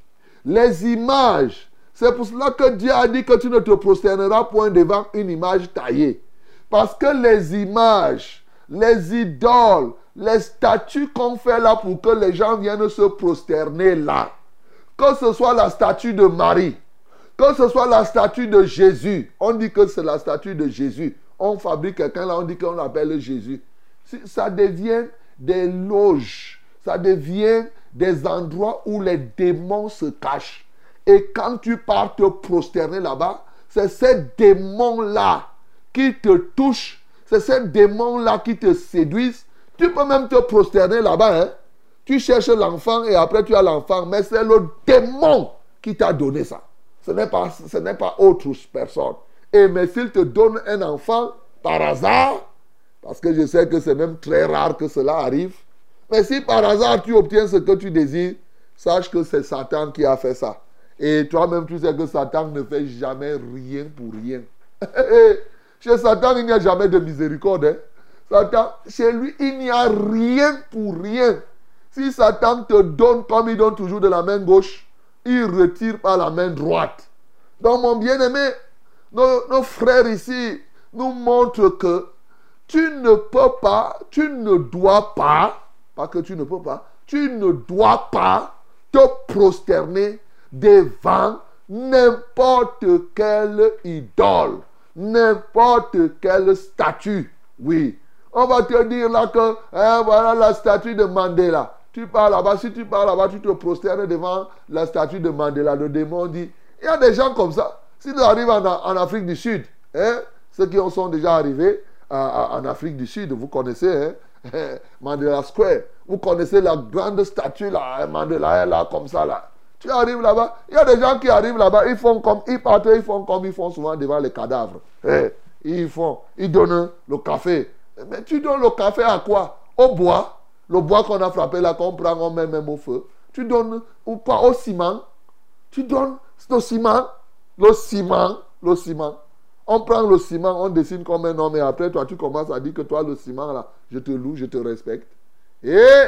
les images. C'est pour cela que Dieu a dit que tu ne te prosterneras point devant une image taillée. Parce que les images, les idoles, les statues qu'on fait là pour que les gens viennent se prosterner là, que ce soit la statue de Marie, que ce soit la statue de Jésus, on dit que c'est la statue de Jésus. On fabrique quelqu'un là, on dit qu'on l'appelle Jésus. Ça devient des loges, ça devient des endroits où les démons se cachent. Et quand tu pars te prosterner là-bas, c'est ces démons-là qui te touchent, c'est ces démons-là qui te séduisent. Tu peux même te prosterner là-bas. Hein? Tu cherches l'enfant et après tu as l'enfant, mais c'est le démon qui t'a donné ça. Ce n'est pas, ce n'est pas autre personne. Et mais s'il te donne un enfant par hasard, parce que je sais que c'est même très rare que cela arrive, mais si par hasard tu obtiens ce que tu désires, sache que c'est Satan qui a fait ça. Et toi-même, tu sais que Satan ne fait jamais rien pour rien. Chez Satan, il n'y a jamais de miséricorde. hein. Satan, chez lui, il n'y a rien pour rien. Si Satan te donne comme il donne toujours de la main gauche, il retire par la main droite. Donc, mon bien-aimé, nos, nos frères ici nous montrent que tu ne peux pas, tu ne dois pas, pas que tu ne peux pas, tu ne dois pas te prosterner devant n'importe quelle idole, n'importe quelle statue. Oui. On va te dire là que, hein, voilà la statue de Mandela. Tu pars là-bas, si tu pars là-bas, tu te prosternes devant la statue de Mandela. Le démon dit, il y a des gens comme ça. S'ils arrivent en, en Afrique du Sud, hein, ceux qui en sont déjà arrivés en Afrique du Sud, vous connaissez, hein, Mandela Square. Vous connaissez la grande statue là, hein, Mandela là, comme ça là. Tu arrives là-bas, il y a des gens qui arrivent là-bas, ils font comme, ils partent, ils font comme ils font souvent devant les cadavres. Hein, Ils font, ils donnent le café. Mais tu donnes le café à quoi? Au bois. Le bois qu'on a frappé là, qu'on prend, on met même au feu. Tu donnes, ou pas au ciment. Tu donnes le ciment, le ciment, le ciment. On prend le ciment, on dessine comme un homme et après toi tu commences à dire que toi le ciment là, je te loue, je te respecte. Et,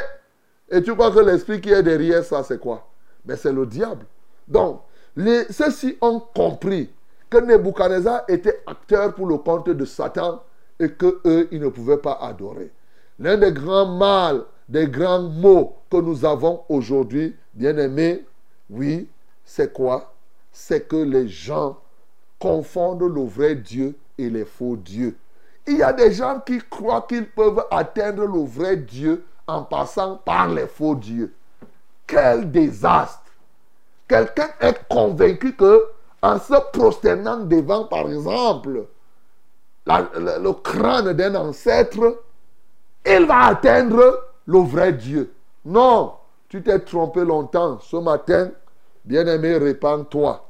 et tu crois que l'esprit qui est derrière ça c'est quoi? Mais c'est le diable. Donc, ceux-ci ont compris que Nebuchadnezzar était acteur pour le compte de Satan et que eux ils ne pouvaient pas adorer. L'un des grands mâles, des grands mots que nous avons aujourd'hui, bien aimés, oui, c'est quoi? C'est que les gens confondent le vrai Dieu et les faux dieux. Il y a des gens qui croient qu'ils peuvent atteindre le vrai Dieu en passant par les faux dieux. Quel désastre Quelqu'un est convaincu que en se prosternant devant, par exemple, le, crâne d'un ancêtre, il va atteindre le vrai Dieu. Non, tu t'es trompé longtemps. Ce matin, bien-aimé, répands-toi.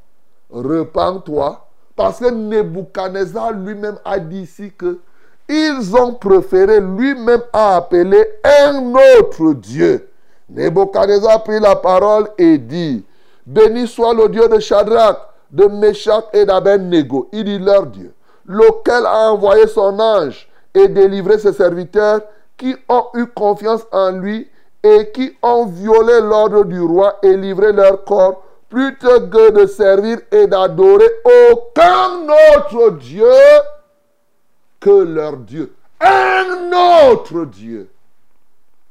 Répands-toi. Parce que Nebuchadnezzar lui-même a dit ici que ils ont préféré lui-même à appeler un autre Dieu. Nebuchadnezzar prit la parole et dit Béni soit le Dieu de Shadrach, de Meshach et d'Abednego. Il dit leur Dieu, lequel a envoyé son ange et délivré ses serviteurs qui ont eu confiance en lui et qui ont violé l'ordre du roi et livré leur corps plutôt que de servir et d'adorer aucun autre Dieu que leur Dieu? Un autre Dieu.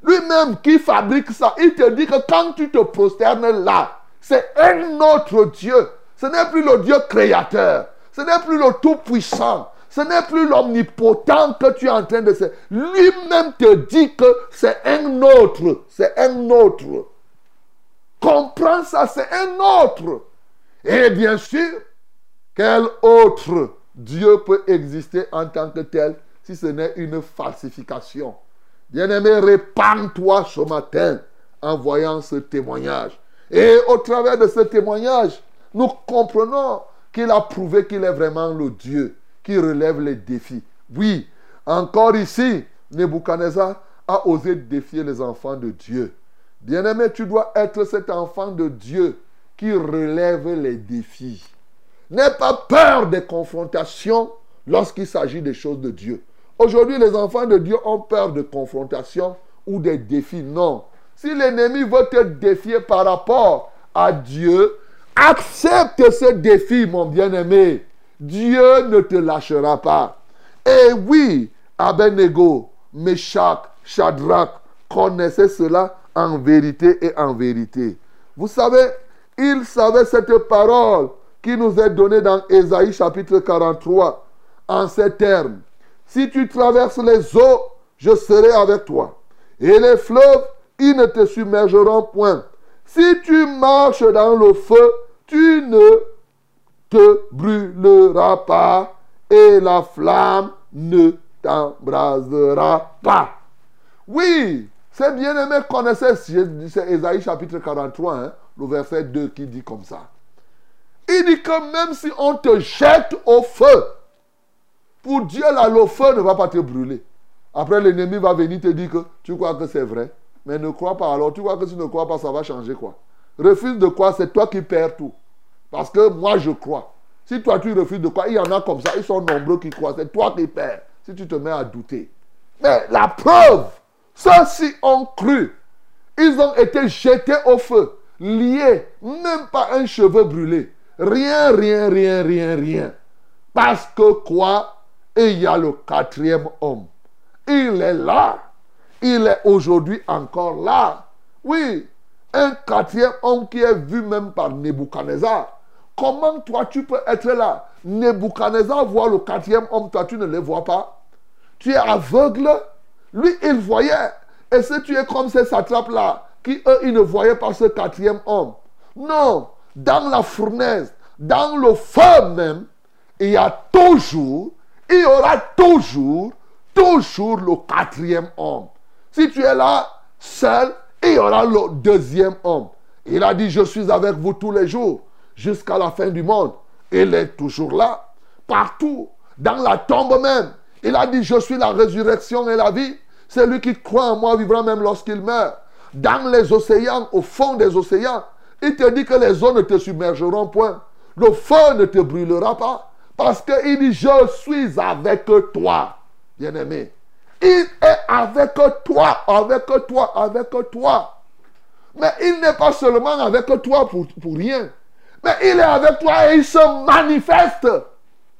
Lui-même qui fabrique ça, il te dit que quand tu te prosternes là, c'est un autre Dieu. Ce n'est plus le Dieu créateur. Ce n'est plus le Tout-Puissant. Ce n'est plus l'omnipotent que tu es en train de. Lui-même te dit que c'est un autre. C'est un autre. Comprends ça, c'est un autre. Et bien sûr, quel autre Dieu peut exister en tant que tel si ce n'est une falsification? Bien-aimé, répands-toi ce matin en voyant ce témoignage. Et au travers de ce témoignage, nous comprenons qu'il a prouvé qu'il est vraiment le Dieu qui relève les défis. Oui, encore ici, Nebuchadnezzar a osé défier les enfants de Dieu. Bien-aimé, tu dois être cet enfant de Dieu qui relève les défis. N'aie pas peur des confrontations lorsqu'il s'agit des choses de Dieu. Aujourd'hui, les enfants de Dieu ont peur de confrontations ou des défis. Non. Si l'ennemi veut te défier par rapport à Dieu, accepte ce défi, mon bien-aimé. Dieu ne te lâchera pas. Et oui, Abednego, Meshach, Shadrach connaissaient cela en vérité et en vérité. Vous savez, il savait cette parole qui nous est donnée dans Ésaïe chapitre 43 en ces termes. Si tu traverses les eaux, je serai avec toi. Et les fleuves, ils ne te submergeront point. Si tu marches dans le feu, tu ne te brûleras pas et la flamme ne t'embrasera pas. Oui, ces bien-aimés connaissaient, c'est Ésaïe chapitre 43, hein, le verset 2 qui dit comme ça. Il dit que même si on te jette au feu, pour Dieu là, le feu ne va pas te brûler. Après, l'ennemi va venir te dire que tu crois que c'est vrai, mais ne crois pas. Alors, tu crois que si tu ne crois pas, ça va changer quoi? Refuse de quoi C'est toi qui perds tout. Parce que moi, je crois. Si toi, tu refuses de quoi Il y en a comme ça. Ils sont nombreux qui croient. C'est toi qui perds. Si tu te mets à douter. Mais la preuve, ceux-ci ont cru. Ils ont été jetés au feu, liés, même pas un cheveu brûlé. Rien, rien, rien, rien, rien. Parce que quoi? Et il y a le quatrième homme. Il est là. Il est aujourd'hui encore là. Oui, un quatrième homme qui est vu même par Nebuchadnezzar. Comment toi tu peux être là? Nebuchadnezzar voit le quatrième homme, toi tu ne le vois pas. Tu es aveugle. Lui, il voyait. Et si tu es comme ces satrapes-là, qui eux, ils ne voyaient pas ce quatrième homme. Non, dans la fournaise, dans le feu même, il y a toujours, il y aura toujours, toujours le quatrième homme. Si tu es là seul, il y aura le deuxième homme. Il a dit, je suis avec vous tous les jours jusqu'à la fin du monde. Il est toujours là, partout, dans la tombe même. Il a dit, je suis la résurrection et la vie. Celui qui croit en moi vivra même lorsqu'il meurt. Dans les océans, au fond des océans, il te dit que les eaux ne te submergeront point. Le feu ne te brûlera pas. Parce qu'il dit, je suis avec toi, bien-aimé. Il est avec toi, avec toi, avec toi. Mais il n'est pas seulement avec toi pour, rien. Mais il est avec toi et il se manifeste.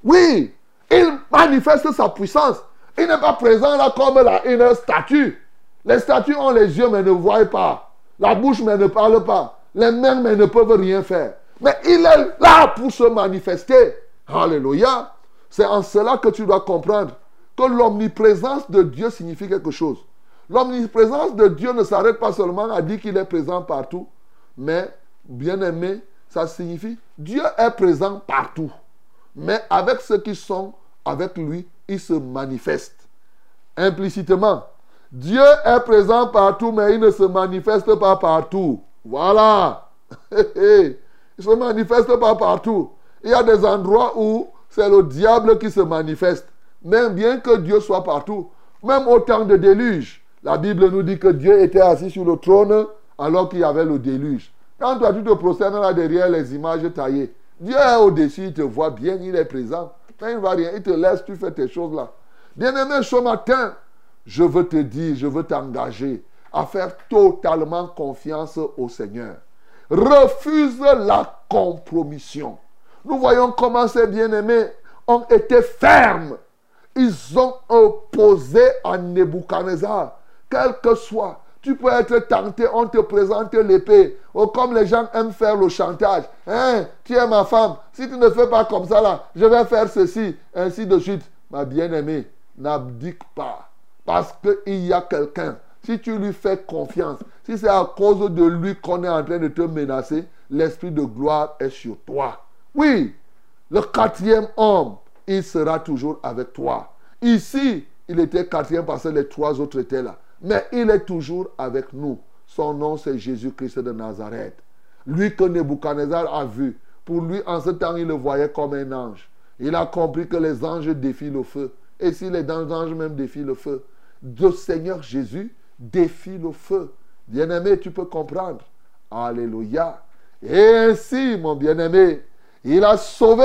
Oui, il manifeste sa puissance. Il n'est pas présent là comme là, une statue. Les statues ont les yeux mais ne voient pas. La bouche mais ne parle pas. Les mains mais ne peuvent rien faire. Mais il est là pour se manifester. Alléluia. C'est en cela que tu dois comprendre que l'omniprésence de Dieu signifie quelque chose. L'omniprésence de Dieu ne s'arrête pas seulement à dire qu'il est présent partout, mais, bien aimé, ça signifie Dieu est présent partout. Mais avec ceux qui sont avec lui, il se manifeste. Implicitement, Dieu est présent partout, mais il ne se manifeste pas partout. Voilà. il ne se manifeste pas partout. Il y a des endroits où c'est le diable qui se manifeste. Même bien que Dieu soit partout, même au temps de déluge, la Bible nous dit que Dieu était assis sur le trône alors qu'il y avait le déluge. Quand toi tu te procèdes là derrière les images taillées, Dieu est au-dessus, il te voit bien, il est présent. Mais il ne va rien, il te laisse, tu fais tes choses là. Bien-aimé, ce matin, je veux te dire, je veux t'engager à faire totalement confiance au Seigneur. Refuse la compromission. Nous voyons comment ces bien-aimés ont été fermes. Ils ont opposé à Nebuchadnezzar. Quel que soit, tu peux être tenté, on te présente l'épée. Oh, comme les gens aiment faire le chantage. Hein, tu es ma femme. Si tu ne fais pas comme ça, là, je vais faire ceci, ainsi de suite. Ma bien-aimée, n'abdique pas. Parce qu'il y a quelqu'un. Si tu lui fais confiance, si c'est à cause de lui qu'on est en train de te menacer, l'esprit de gloire est sur toi. Oui, le quatrième homme, il sera toujours avec toi. Ici, il était quatrième parce que les trois autres étaient là. Mais il est toujours avec nous. Son nom, c'est Jésus-Christ de Nazareth. Lui que Nebuchadnezzar a vu. Pour lui, en ce temps, il le voyait comme un ange. Il a compris que les anges défient le feu. Et si les anges même défient le feu, le Seigneur Jésus défie le feu. Bien-aimé, tu peux comprendre. Alléluia. Et ainsi, mon bien-aimé, il a sauvé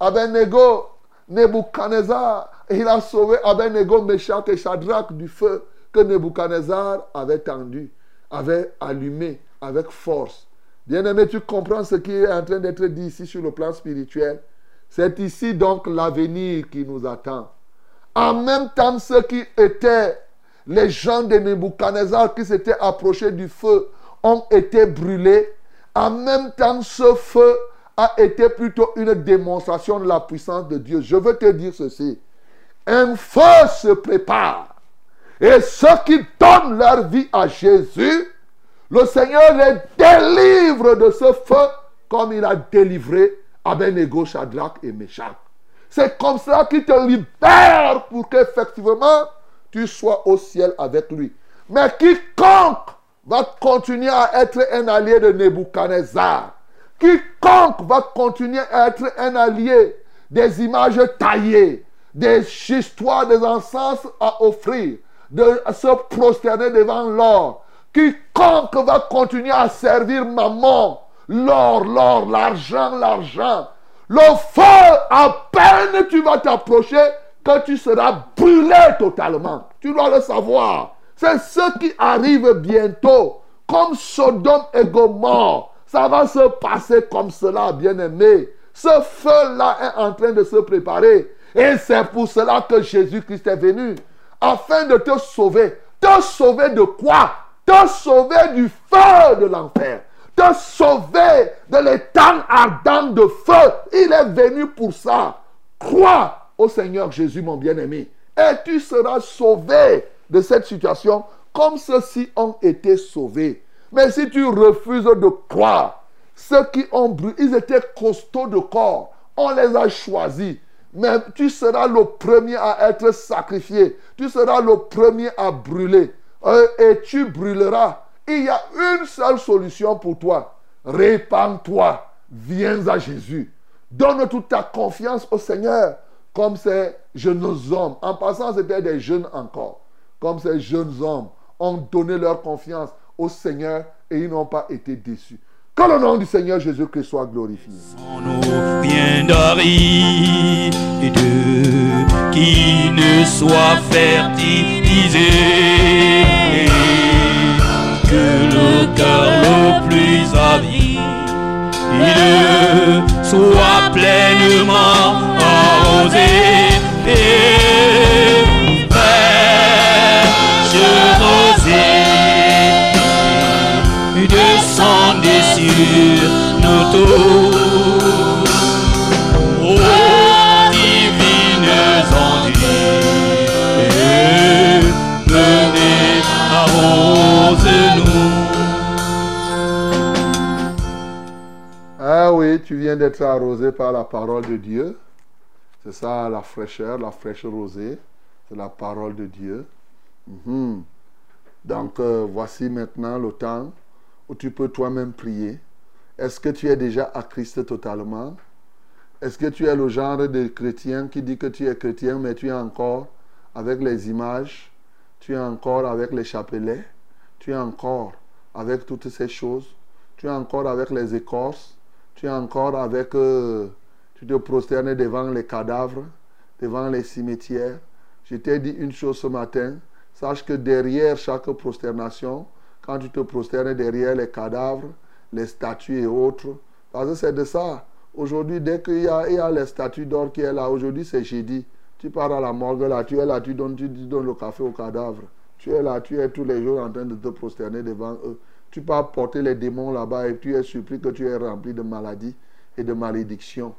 Abednego, Nebuchadnezzar. Il a sauvé Abednego, Meshach et Shadrach du feu que Nebuchadnezzar avait tendu, avait allumé avec force. Bien-aimé, tu comprends ce qui est en train d'être dit ici sur le plan spirituel. C'est ici donc l'avenir qui nous attend. En même temps, ceux qui étaient les gens de Nebuchadnezzar qui s'étaient approchés du feu ont été brûlés. En même temps, ce feu a été plutôt une démonstration de la puissance de Dieu. Je veux te dire ceci. Un feu se prépare. Et ceux qui donnent leur vie à Jésus, le Seigneur les délivre de ce feu comme il a délivré Abednego, Shadrach et Meshach. C'est comme ça qu'il te libère pour qu'effectivement tu sois au ciel avec lui. Mais quiconque va continuer à être un allié de Nebuchadnezzar, quiconque va continuer à être un allié des images taillées, des histoires, des encens à offrir, de se prosterner devant l'or, quiconque va continuer à servir maman, l'or, l'or, l'argent, l'argent, le feu, à peine tu vas t'approcher, que tu seras brûlé totalement. Tu dois le savoir. C'est ce qui arrive bientôt. Comme Sodome et Gomorre. Ça va se passer comme cela, bien-aimé. Ce feu-là est en train de se préparer. Et c'est pour cela que Jésus-Christ est venu. Afin de te sauver. Te sauver de quoi? Te sauver du feu de l'enfer te sauver de l'étang ardent de feu. Il est venu pour ça. Crois au Seigneur Jésus, mon bien-aimé. Et tu seras sauvé de cette situation comme ceux-ci ont été sauvés. Mais si tu refuses de croire, ceux qui ont brûlé, ils étaient costauds de corps. On les a choisis. Mais tu seras le premier à être sacrifié. Tu seras le premier à brûler. Euh, et tu brûleras il y a une seule solution pour toi. Répands-toi. Viens à Jésus. Donne toute ta confiance au Seigneur. Comme ces jeunes hommes. En passant, c'était des jeunes encore. Comme ces jeunes hommes ont donné leur confiance au Seigneur et ils n'ont pas été déçus. Que le nom du Seigneur Jésus-Christ soit glorifié. qui ne soit fertilisé que le cœur le plus avide soit pleinement arrosé tu viens d'être arrosé par la parole de Dieu. C'est ça la fraîcheur, la fraîche rosée. C'est la parole de Dieu. Mhm. Donc euh, voici maintenant le temps où tu peux toi-même prier. Est-ce que tu es déjà à Christ totalement? Est-ce que tu es le genre de chrétien qui dit que tu es chrétien mais tu es encore avec les images? Tu es encore avec les chapelets? Tu es encore avec toutes ces choses? Tu es encore avec les écorces? Tu es encore avec... euh, tu te prosternes devant les cadavres, devant les cimetières? Je t'ai dit une chose ce matin. Sache que derrière chaque prosternation, quand tu te prosternes derrière les cadavres, les statues et autres, parce que c'est de ça. Aujourd'hui, dès qu'il y a, il y a les statues d'or qui est là, aujourd'hui c'est jeudi. Tu pars à la morgue là, tu es là, tu donnes, tu donnes le café aux cadavres. Tu es là, tu es tous les jours en train de te prosterner devant eux. Tu pars porter les démons là-bas et tu es surpris que tu es rempli de maladies et de malédictions.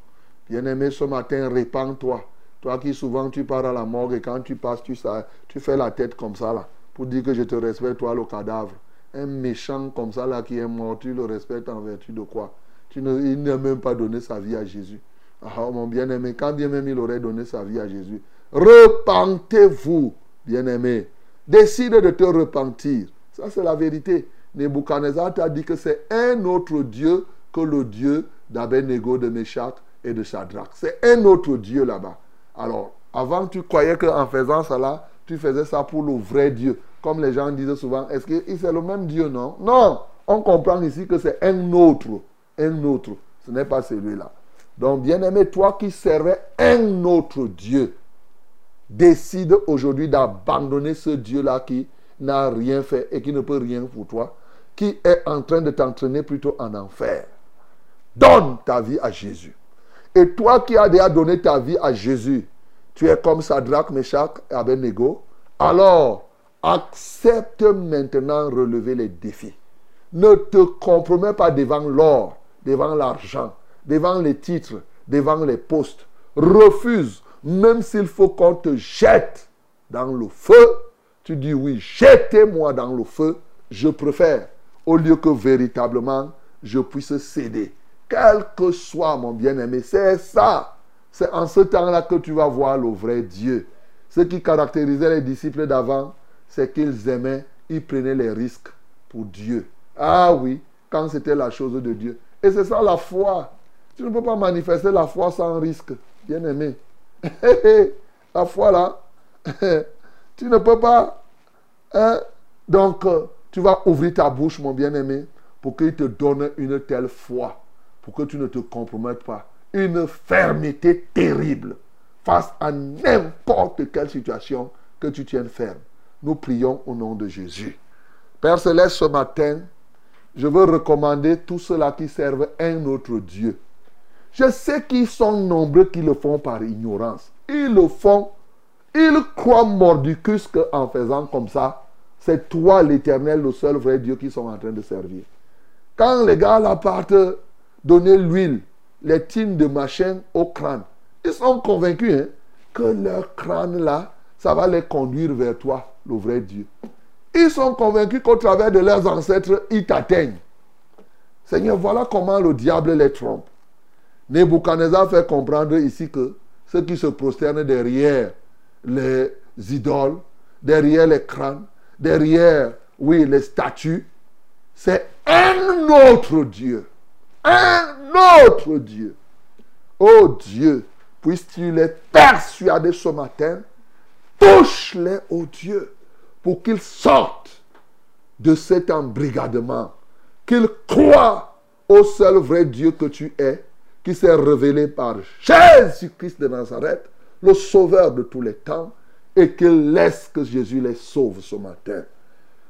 Bien-aimé, ce matin, répands-toi. Toi qui souvent tu pars à la morgue et quand tu passes, tu, sa- tu fais la tête comme ça là, pour dire que je te respecte, toi le cadavre. Un méchant comme ça là qui est mort, tu le respectes en vertu de quoi? Il n'a même pas donné sa vie à Jésus. Ah mon bien-aimé, quand bien même il aurait donné sa vie à Jésus, repentez-vous, bien-aimé. Décide de te repentir. Ça c'est la vérité. Nebuchadnezzar t'a dit que c'est un autre Dieu que le Dieu d'Abednego, de Meshach et de Shadrach. C'est un autre Dieu là-bas. Alors, avant, tu croyais qu'en faisant cela, tu faisais ça pour le vrai Dieu. Comme les gens disent souvent, est-ce que c'est le même Dieu, non? Non, on comprend ici que c'est un autre. Un autre. Ce n'est pas celui-là. Donc, bien-aimé, toi qui servais un autre Dieu, décide aujourd'hui d'abandonner ce Dieu-là qui n'a rien fait et qui ne peut rien pour toi, qui est en train de t'entraîner plutôt en enfer. Donne ta vie à Jésus. Et toi qui as déjà donné ta vie à Jésus, tu es comme Sadrach, Meshach et Abednego, alors accepte maintenant relever les défis. Ne te compromets pas devant l'or, devant l'argent, devant les titres, devant les postes. Refuse, même s'il faut qu'on te jette dans le feu. Tu dis oui, jetez-moi dans le feu. Je préfère, au lieu que véritablement je puisse céder. Quel que soit mon bien-aimé, c'est ça. C'est en ce temps-là que tu vas voir le vrai Dieu. Ce qui caractérisait les disciples d'avant, c'est qu'ils aimaient, ils prenaient les risques pour Dieu. Ah oui, quand c'était la chose de Dieu. Et c'est ça la foi. Tu ne peux pas manifester la foi sans risque, bien-aimé. la foi là, tu ne peux pas. hein. Donc, euh, tu vas ouvrir ta bouche, mon bien-aimé, pour qu'il te donne une telle foi, pour que tu ne te compromettes pas. Une fermeté terrible face à n'importe quelle situation que tu tiennes ferme. Nous prions au nom de Jésus. Père Céleste, ce matin, je veux recommander tous ceux-là qui servent un autre Dieu. Je sais qu'ils sont nombreux qui le font par ignorance. Ils le font. Ils croient mordicus qu'en faisant comme ça, c'est toi l'éternel, le seul vrai Dieu qui sont en train de servir. Quand les gars là partent donner l'huile, les tines de machin au crâne, ils sont convaincus hein, que leur crâne là, ça va les conduire vers toi, le vrai Dieu. Ils sont convaincus qu'au travers de leurs ancêtres, ils t'atteignent. Seigneur, voilà comment le diable les trompe. Nebuchadnezzar fait comprendre ici que ceux qui se prosternent derrière les idoles, derrière les crânes, derrière, oui, les statues, c'est un autre Dieu. Un autre Dieu. Oh Dieu, puisses-tu les persuader ce matin, touche-les, oh Dieu, pour qu'ils sortent de cet embrigadement, qu'ils croient au seul vrai Dieu que tu es, qui s'est révélé par Jésus-Christ de Nazareth, le sauveur de tous les temps, et qu'ils laissent que Jésus les sauve ce matin.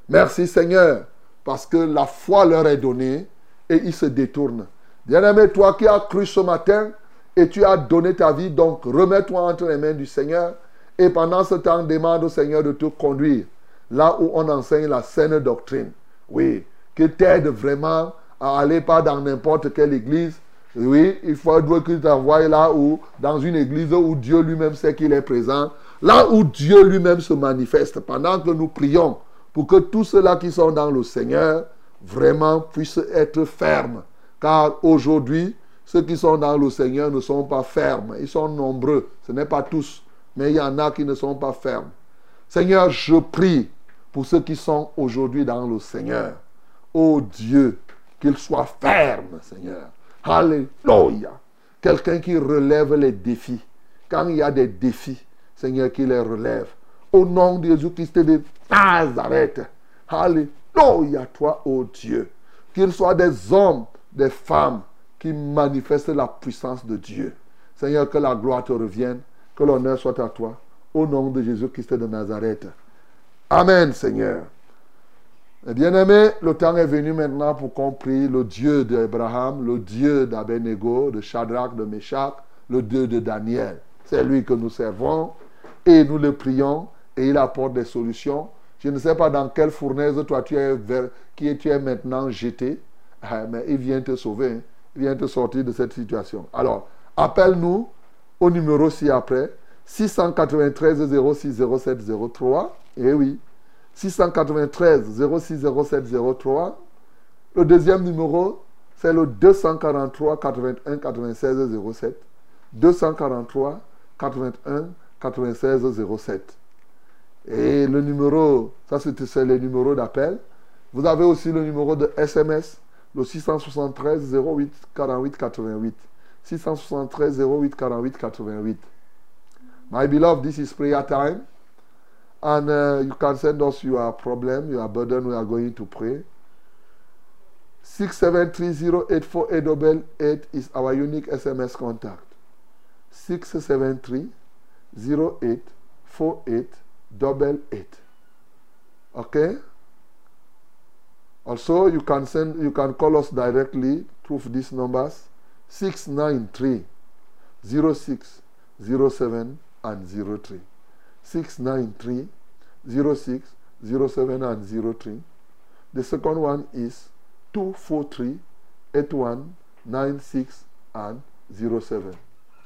Merci Seigneur, parce que la foi leur est donnée et ils se détournent. Bien-aimé, toi qui as cru ce matin et tu as donné ta vie, donc remets-toi entre les mains du Seigneur et pendant ce temps, demande au Seigneur de te conduire là où on enseigne la saine doctrine. Oui, qu'il t'aide vraiment à aller pas dans n'importe quelle église. Oui, il faudrait qu'il t'envoie là où, dans une église où Dieu lui-même sait qu'il est présent, là où Dieu lui-même se manifeste, pendant que nous prions pour que tous ceux-là qui sont dans le Seigneur vraiment puissent être fermes. Car aujourd'hui, ceux qui sont dans le Seigneur ne sont pas fermes. Ils sont nombreux. Ce n'est pas tous. Mais il y en a qui ne sont pas fermes. Seigneur, je prie pour ceux qui sont aujourd'hui dans le Seigneur. Oh Dieu, qu'ils soient fermes, Seigneur. Alléluia. Quelqu'un qui relève les défis. Quand il y a des défis, Seigneur, qui les relève. Au nom de Jésus-Christ de Nazareth. Alléluia, toi, oh Dieu. Qu'ils soient des hommes, des femmes qui manifestent la puissance de Dieu. Seigneur, que la gloire te revienne, que l'honneur soit à toi. Au nom de Jésus-Christ de Nazareth. Amen, Seigneur. Bien-aimé, le temps est venu maintenant pour qu'on prie le Dieu d'Abraham, le Dieu d'Abednego, de Shadrach, de Meshach, le Dieu de Daniel. C'est lui que nous servons et nous le prions et il apporte des solutions. Je ne sais pas dans quelle fournaise toi tu es, vers, qui tu es maintenant jeté, mais il vient te sauver, hein. il vient te sortir de cette situation. Alors, appelle-nous au numéro ci-après, 693 06 07 03. Eh oui, 693 06 07 03. Le deuxième numéro, c'est le 243 81 96 07. 243 81 96 07. Et le numéro, ça c'est le numéro d'appel. Vous avez aussi le numéro de SMS, le 673 08 48 88. 673 08 48 88. My beloved, this is prayer time. And uh, you can send us your problem, your burden. We are going to pray. 673084888 is our unique SMS contact. 673-084888. Okay? Also, you can send, you can call us directly through these numbers 693 06 07 and 03. 693 06 07 and 03. The second one is 243 81 96 and 07.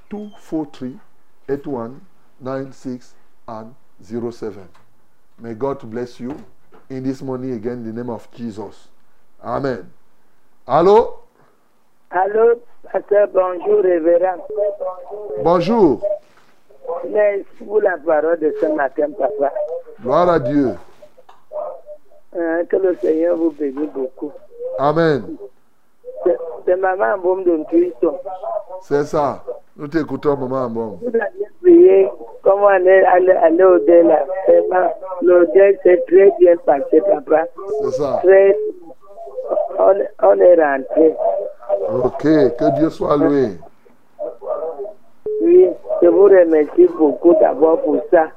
243 81 96 and 07. May God bless you in this morning again in the name of Jesus. Amen. Allô? Allô, pasteur, bonjour, révérend. Bonjour. Merci pour la parole de ce matin, papa? Gloire à Dieu. Hein, que le Seigneur vous bénisse beaucoup. Amen. C'est- maman Boum de Christo. C'est ça. Nous t'écoutons, maman. Bon. Vous avez prié comment aller, aller, aller au-delà. Vraiment, l'audience s'est très bien passé, papa. C'est ça. Très, on, on est rentré. Ok. Que Dieu soit loué. Oui, je vous remercie beaucoup d'abord pour ça.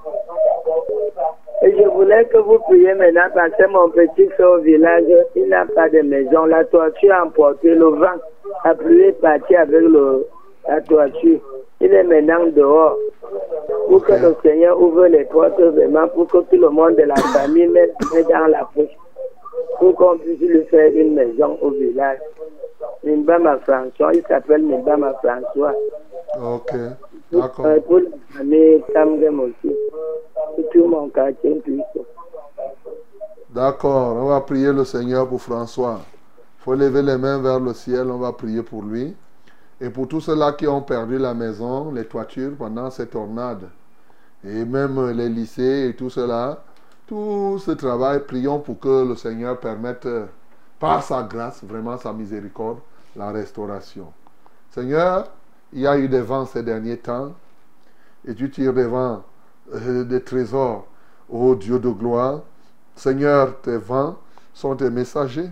Et je voulais que vous priez maintenant parce que mon petit frère au village, il n'a pas de maison. La toiture a emporté le vent. La pluie est partie avec le, la toiture. Il est maintenant dehors. Pour que le Seigneur ouvre les portes vraiment, pour que tout le monde de la famille mette mette dans la poche. Pour qu'on puisse lui faire une maison au village. Nimbama François, il s'appelle Nimbama François. Ok. D'accord. Euh, pour la famille Tamgem aussi. Pour tout mon quartier, tout ça. D'accord. On va prier le Seigneur pour François. Il faut lever les mains vers le ciel. On va prier pour lui. Et pour tous ceux-là qui ont perdu la maison, les toitures pendant cette tornade. Et même les lycées et tout cela. Tout ce travail, prions pour que le Seigneur permette, euh, par sa grâce, vraiment sa miséricorde, la restauration. Seigneur, il y a eu des vents ces derniers temps. Et tu tires des vents, euh, des trésors, ô Dieu de gloire. Seigneur, tes vents sont tes messagers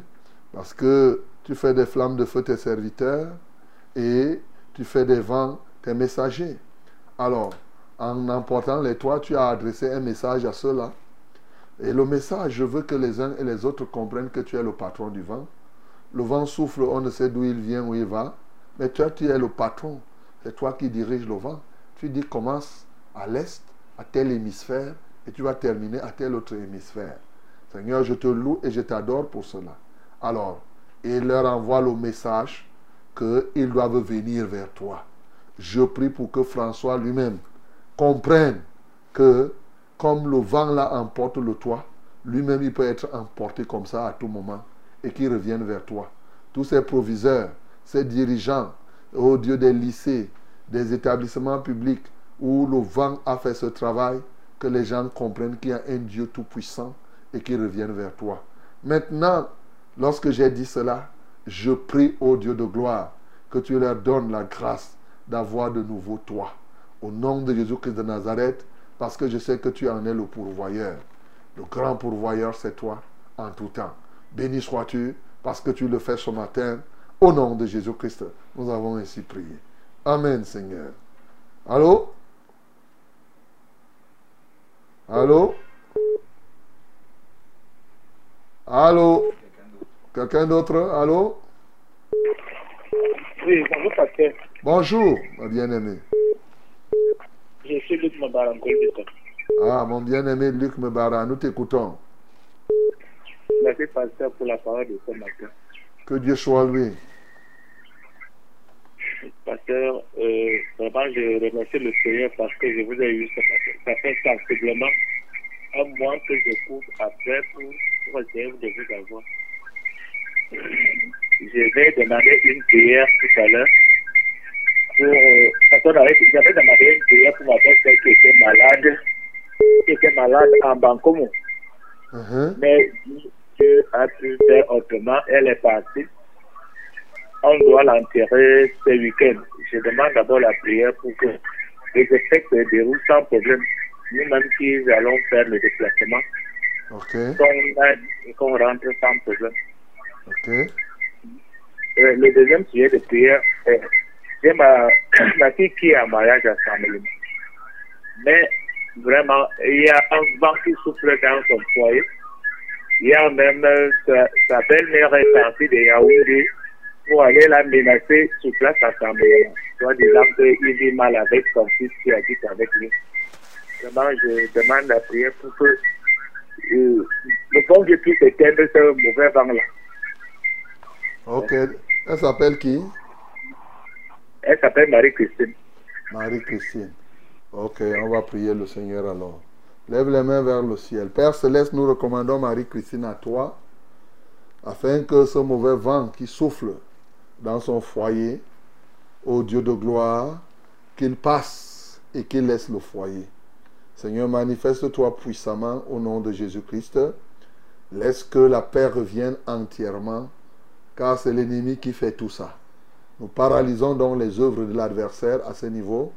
parce que tu fais des flammes de feu tes serviteurs et tu fais des vents tes messagers. Alors, en emportant les toits, tu as adressé un message à ceux-là. Et le message, je veux que les uns et les autres comprennent que tu es le patron du vent. Le vent souffle, on ne sait d'où il vient, où il va. Mais toi, tu es le patron. C'est toi qui diriges le vent. Tu dis commence à l'est, à tel hémisphère, et tu vas terminer à tel autre hémisphère. Seigneur, je te loue et je t'adore pour cela. Alors, il leur envoie le message qu'ils doivent venir vers toi. Je prie pour que François lui-même comprenne que comme le vent là emporte le toit, lui-même il peut être emporté comme ça à tout moment et qu'il revienne vers toi. Tous ces proviseurs, ces dirigeants, au Dieu des lycées, des établissements publics où le vent a fait ce travail, que les gens comprennent qu'il y a un Dieu tout-puissant et qu'ils reviennent vers toi. Maintenant, lorsque j'ai dit cela, je prie au Dieu de gloire que tu leur donnes la grâce d'avoir de nouveaux toits. Au nom de Jésus-Christ de Nazareth, parce que je sais que tu en es le pourvoyeur. Le grand pourvoyeur, c'est toi en tout temps. Béni sois-tu parce que tu le fais ce matin. Au nom de Jésus-Christ, nous avons ainsi prié. Amen, Seigneur. Allô? Allô? Allô? Quelqu'un d'autre? Allô? Oui, bonjour pasteur. Bonjour, ma bien-aimée. Je suis Luc Ah, mon bien-aimé Luc Mebara, nous t'écoutons. Merci pasteur pour la parole de ce matin. Que Dieu soit loué. Pasteur, euh, vraiment je remercie le Seigneur parce que je vous ai eu ce matin. Ça fait sensiblement un mois que je cours après pour, pour essayer de vous avoir. Je vais demander une prière tout à l'heure. Pour, euh, j'avais demandé une prière pour ma belle qui était malade, qui était malade en Bancomo. Mhm. Mais Dieu a pu faire autrement. Elle est partie. On doit l'enterrer ce week-end. Je demande d'abord la prière pour que les effets se déroulent sans problème. Nous-mêmes qui allons faire le déplacement, Ok, qu'on rentre sans problème. Euh, le deuxième sujet de prière, est j'ai ma, ma fille qui est en mariage à Samuel. Mais vraiment, il y a un vent qui souffle dans son foyer. Il y a même sa, belle-mère est partie de Yaoundé pour aller la menacer sur place à Samuel. Soit disant qu'il vit mal avec son fils qui habite avec lui. Vraiment, je demande la prière pour que euh, le bon Dieu puisse éteindre ce mauvais vent-là. Ok. Elle s'appelle qui? Elle s'appelle Marie-Christine. Marie-Christine. Ok, on va prier le Seigneur alors. Lève les mains vers le ciel. Père Céleste, nous recommandons Marie-Christine à toi, afin que ce mauvais vent qui souffle dans son foyer, ô Dieu de gloire, qu'il passe et qu'il laisse le foyer. Seigneur, manifeste-toi puissamment au nom de Jésus-Christ. Laisse que la paix revienne entièrement, car c'est l'ennemi qui fait tout ça. Nous paralysons donc les œuvres de l'adversaire à ce niveau,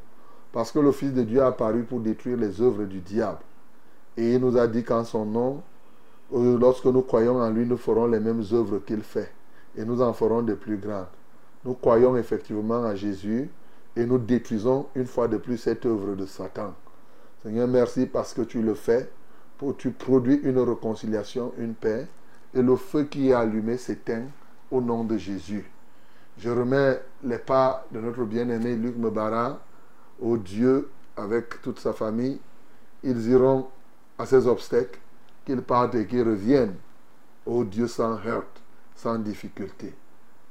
parce que le Fils de Dieu est apparu pour détruire les œuvres du diable. Et il nous a dit qu'en son nom, euh, lorsque nous croyons en lui, nous ferons les mêmes œuvres qu'il fait, et nous en ferons de plus grandes. Nous croyons effectivement en Jésus, et nous détruisons une fois de plus cette œuvre de Satan. Seigneur, merci parce que tu le fais, pour tu produis une réconciliation, une paix, et le feu qui est allumé s'éteint au nom de Jésus. Je remets les pas de notre bien-aimé Luc Mebara au Dieu avec toute sa famille. Ils iront à ces obstacles, qu'ils partent et qu'ils reviennent au Dieu sans heurte, sans difficulté.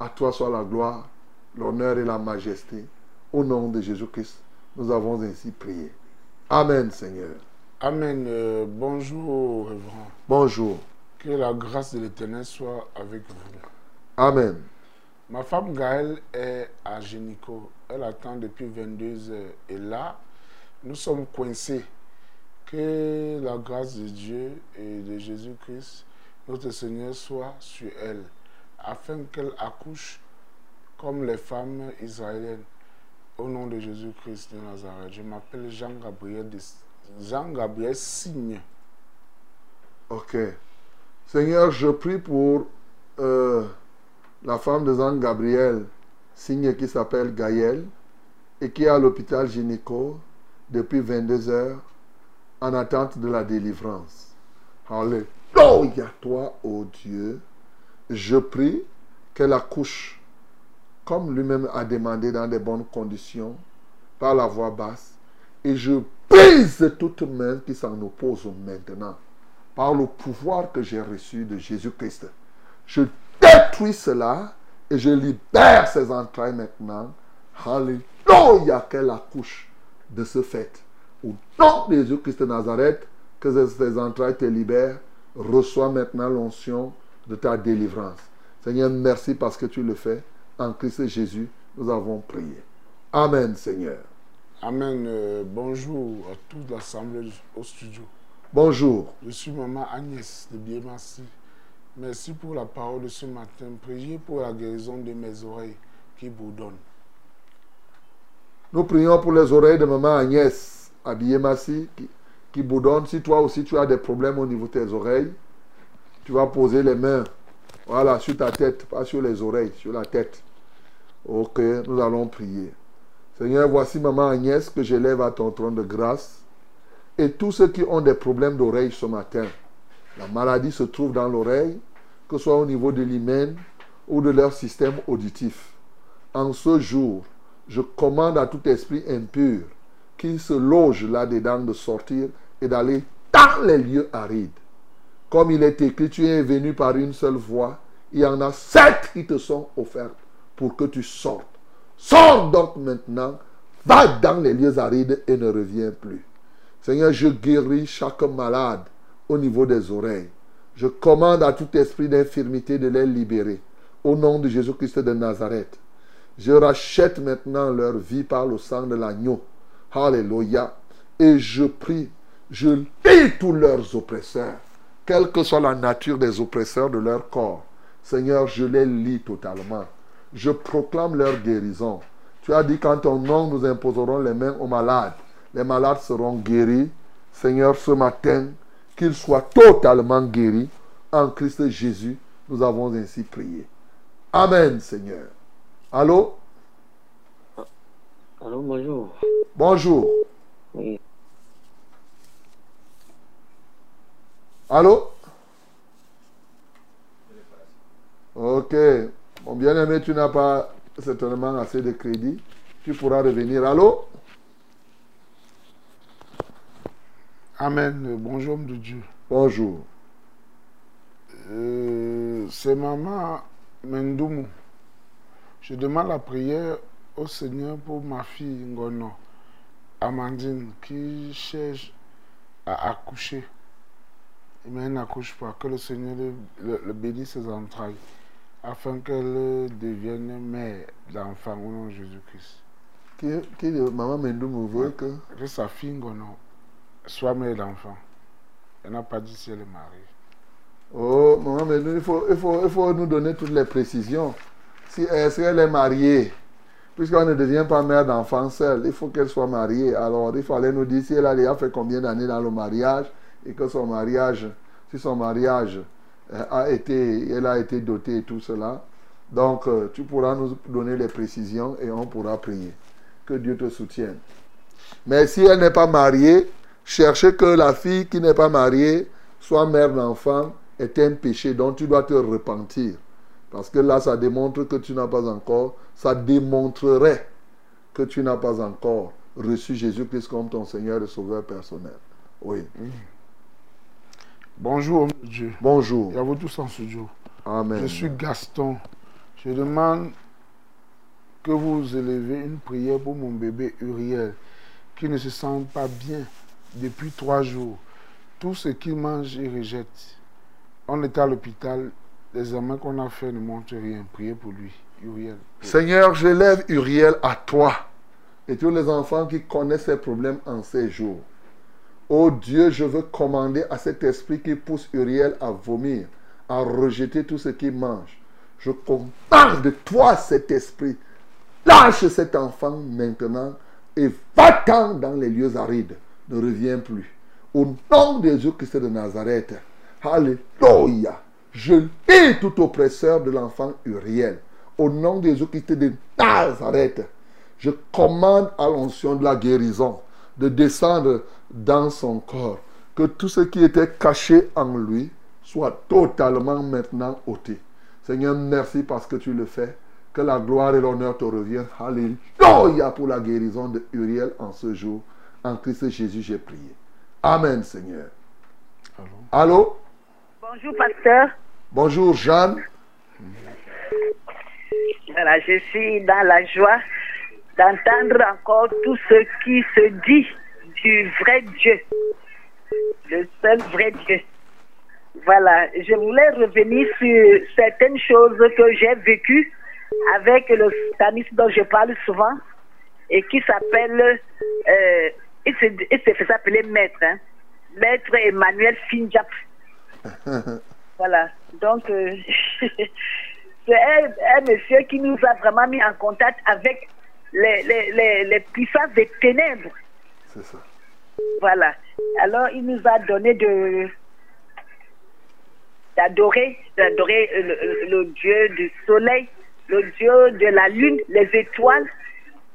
À toi soit la gloire, l'honneur et la majesté. Au nom de Jésus-Christ, nous avons ainsi prié. Amen, Seigneur. Amen. Euh, bonjour, Révérend. Bonjour. Que la grâce de l'Éternel soit avec vous. Amen. Ma femme Gaëlle est à Génico. Elle attend depuis 22 heures. Et là, nous sommes coincés. Que la grâce de Dieu et de Jésus-Christ, notre Seigneur, soit sur elle, afin qu'elle accouche comme les femmes israéliennes. Au nom de Jésus-Christ de Nazareth, je m'appelle Jean-Gabriel Jean-Gabriel Signe. Ok. Seigneur, je prie pour euh, la femme de Jean Gabriel, signe qui s'appelle Gaëlle, et qui est à l'hôpital gynéco depuis 22 heures en attente de la délivrance. Alléluia, toi, ô Dieu. Je prie qu'elle accouche comme lui-même a demandé dans de bonnes conditions, par la voix basse, et je brise toute main qui s'en oppose maintenant par le pouvoir que j'ai reçu de Jésus-Christ. Je détruis cela et je libère ses entrailles maintenant. Alléluia, qu'elle accouche de ce fait. Au nom de Jésus-Christ de Nazareth, que ses entrailles te libèrent. Reçois maintenant l'onction de ta délivrance. Seigneur, merci parce que tu le fais. En Christ Jésus, nous avons prié. Amen, Seigneur. Amen. Euh, bonjour à toute l'assemblée au studio. Bonjour. Je suis maman Agnès de Biemassi. Merci pour la parole de ce matin. Priez pour la guérison de mes oreilles qui bourdonnent. Nous prions pour les oreilles de maman Agnès, habillée Massi, qui, qui bourdonne. Si toi aussi tu as des problèmes au niveau de tes oreilles, tu vas poser les mains, voilà, sur ta tête, pas sur les oreilles, sur la tête. Ok, nous allons prier. Seigneur, voici maman Agnès que j'élève à ton trône de grâce. Et tous ceux qui ont des problèmes d'oreille ce matin, la maladie se trouve dans l'oreille, que ce soit au niveau de l'hymen ou de leur système auditif. En ce jour, je commande à tout esprit impur qui se loge là-dedans de sortir et d'aller dans les lieux arides. Comme il est écrit, tu es venu par une seule voie. Il y en a sept qui te sont offertes pour que tu sortes. Sors donc maintenant, va dans les lieux arides et ne reviens plus. Seigneur, je guéris chaque malade au niveau des oreilles. Je commande à tout esprit d'infirmité de les libérer. Au nom de Jésus-Christ de Nazareth. Je rachète maintenant leur vie par le sang de l'agneau. Alléluia. Et je prie, je lis tous leurs oppresseurs, quelle que soit la nature des oppresseurs de leur corps. Seigneur, je les lis totalement. Je proclame leur guérison. Tu as dit qu'en ton nom, nous imposerons les mains aux malades. Les malades seront guéris. Seigneur, ce matin, qu'ils soient totalement guéris. En Christ Jésus, nous avons ainsi prié. Amen, Seigneur. Allô? Allô, bonjour. Bonjour. Oui. Allô? Ok. Mon bien-aimé, tu n'as pas certainement assez de crédit. Tu pourras revenir. Allô? Amen. Bonjour, homme de Dieu. Bonjour. Euh, c'est maman Mendoumou, je demande la prière au Seigneur pour ma fille Ngono, Amandine, qui cherche à accoucher. Mais elle n'accouche pas. Que le Seigneur le, le- le bénisse ses entrailles, afin qu'elle devienne mère d'enfant au nom de Jésus-Christ. Qui, maman Mendoum veut que. Que sa fille Ngono soit mère d'enfant. Elle n'a pas dit si elle est mariée. Oh, maman Mendoum, il faut, il, faut, il faut nous donner toutes les précisions. Si, est-ce qu'elle est mariée Puisqu'on ne devient pas mère d'enfant seule, il faut qu'elle soit mariée. Alors, il fallait nous dire si elle a fait combien d'années dans le mariage et que son mariage, si son mariage euh, a été, elle a été dotée et tout cela. Donc, euh, tu pourras nous donner les précisions et on pourra prier. Que Dieu te soutienne. Mais si elle n'est pas mariée, chercher que la fille qui n'est pas mariée soit mère d'enfant est un péché dont tu dois te repentir. Parce que là, ça démontre que tu n'as pas encore, ça démontrerait que tu n'as pas encore reçu Jésus-Christ comme ton Seigneur et Sauveur personnel. Oui. Bonjour, homme de Dieu. Bonjour. Et à vous tous en studio. Amen. Je suis Gaston. Je demande que vous élevez une prière pour mon bébé Uriel, qui ne se sent pas bien depuis trois jours. Tout ce qu'il mange, il rejette. On est à l'hôpital. Les examens qu'on a fait ne montrent rien. Priez pour lui, Uriel. Seigneur, j'élève Uriel à toi et tous les enfants qui connaissent ces problèmes en ces jours. Oh Dieu, je veux commander à cet esprit qui pousse Uriel à vomir, à rejeter tout ce qu'il mange. Je commande de toi cet esprit. Lâche cet enfant maintenant et va-t'en dans les lieux arides. Ne reviens plus. Au nom de Jésus-Christ de Nazareth. Alléluia. Je hais tout oppresseur de l'enfant Uriel. Au nom de Jésus-Christ de Nazareth. Je commande à l'onction de la guérison de descendre dans son corps. Que tout ce qui était caché en lui soit totalement maintenant ôté. Seigneur, merci parce que tu le fais. Que la gloire et l'honneur te reviennent. Alléluia pour la guérison de Uriel en ce jour. En Christ Jésus, j'ai prié. Amen, Seigneur. Allô? Bonjour, pasteur. Bonjour, Jeanne. Voilà, je suis dans la joie d'entendre encore tout ce qui se dit du vrai Dieu, le seul vrai Dieu. Voilà, je voulais revenir sur certaines choses que j'ai vécues avec le satanisme dont je parle souvent et qui s'appelle, euh, il se, il se fait appeler maître, hein, maître Emmanuel Finjap. Voilà, donc euh, c'est un, un monsieur qui nous a vraiment mis en contact avec les, les, les, les puissances des ténèbres. C'est ça. Voilà. Alors, il nous a donné de d'adorer, d'adorer le Dieu du soleil, le Dieu de la lune, les étoiles.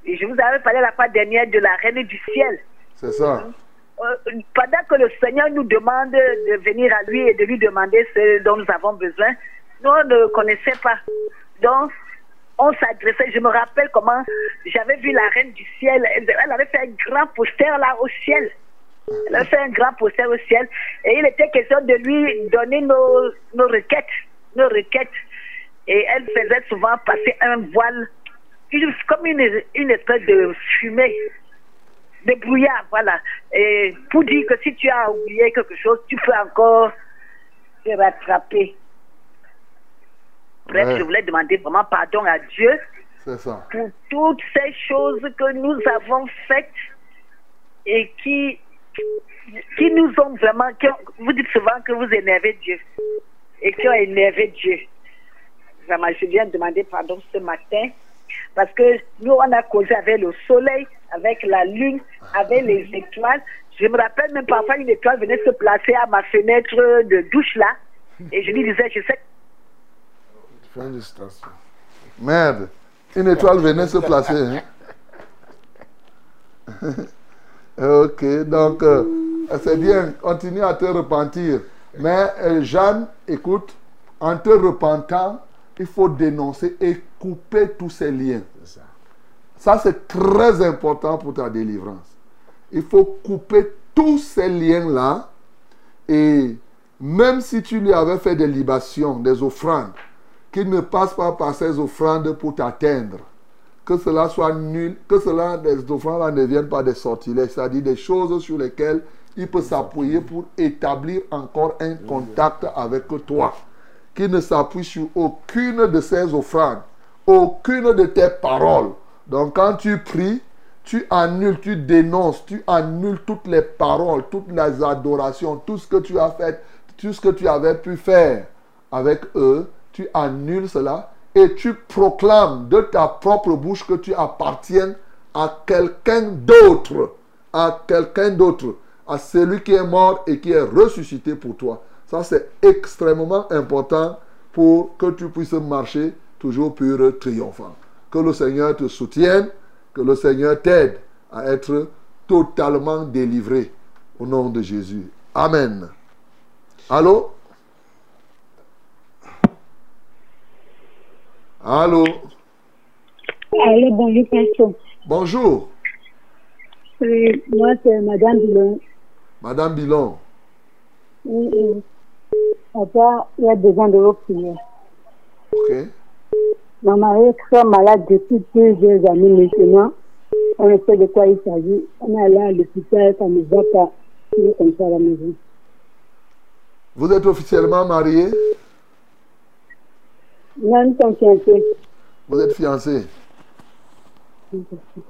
Et je vous avais parlé la fois dernière de la reine du ciel. C'est ça. Euh, pendant que le Seigneur nous demande de venir à lui et de lui demander ce dont nous avons besoin, nous on ne connaissait pas. Donc, on s'adressait. Je me rappelle comment j'avais vu la reine du ciel. Elle avait fait un grand poster là au ciel. Elle avait fait un grand poster au ciel. Et il était question de lui donner nos, nos requêtes. Nos requêtes. Et elle faisait souvent passer un voile, comme une, une espèce de fumée de brouillard, voilà. Et pour dire que si tu as oublié quelque chose, tu peux encore te rattraper. Bref, Ouais. je voulais demander vraiment pardon à Dieu ça. pour toutes ces choses que nous avons faites et qui, qui nous ont vraiment. qui ont- vous dites souvent que vous énervez Dieu et qui ont énervé Dieu. Vraiment, je viens de demander pardon ce matin parce que nous, on a causé avec le soleil, avec la lune, avec les étoiles. Je me rappelle même parfois une étoile venait se placer à ma fenêtre de douche là et je lui disais, je sais Fin de citation. Merde. Une étoile venait se placer. hein. ok, donc euh, c'est bien. Continue à te repentir. Mais euh, Jeanne, écoute, en te repentant, il faut dénoncer et couper tous ces liens. Ça, c'est très important pour ta délivrance. Il faut couper tous ces liens-là. Et même si tu lui avais fait des libations, des offrandes, qui ne passent pas par ces offrandes pour t'atteindre. Que cela soit nul, que cela, les offrandes ne viennent pas des sortilèges, c'est-à-dire des choses sur lesquelles il peut s'appuyer pour établir encore un contact avec toi. Qui ne s'appuie sur aucune de ces offrandes, aucune de tes paroles. Donc quand tu pries, tu annules, tu dénonces, tu annules toutes les paroles, toutes les adorations, tout ce que tu as fait, tout ce que tu avais pu faire avec eux, tu annules cela et tu proclames de ta propre bouche que tu appartiens à quelqu'un d'autre, à quelqu'un d'autre, à celui qui est mort et qui est ressuscité pour toi. Ça, c'est extrêmement important pour que tu puisses marcher toujours pur, triomphant. Que le Seigneur te soutienne, que le Seigneur t'aide à être totalement délivré au nom de Jésus. Amen. Allô? Allô? Allô, bonjour. Bonjour, Oui, moi, c'est Madame Bilon. Madame Bilon. Oui, oui. Papa, il y a besoin de vos prières. Ok. Ma mari est très malade depuis plusieurs années maintenant. On ne sait de quoi il s'agit. On est allé à l'hôpital, ça ne va pas. Il est comme ça à la maison. Vous êtes officiellement marié? Là, nous sommes fiancés. Vous êtes fiancé?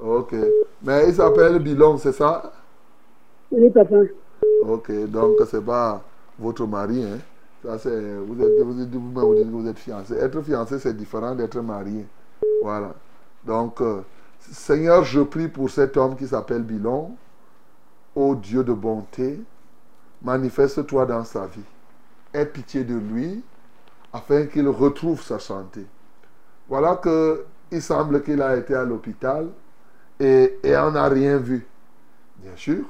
Ok. Mais il s'appelle Bilon, c'est ça? Oui, papa. Ok, donc c'est pas votre mari, hein? Ça, c'est, vous êtes, vous dites que vous êtes fiancé. Être fiancé, c'est différent d'être marié. Voilà. Donc, euh, Seigneur, je prie pour cet homme qui s'appelle Bilon. Ô Dieu de bonté, manifeste-toi dans sa vie. Aie pitié de lui afin qu'il retrouve sa santé. Voilà que il semble qu'il a été à l'hôpital et, et on n'a rien vu. Bien sûr,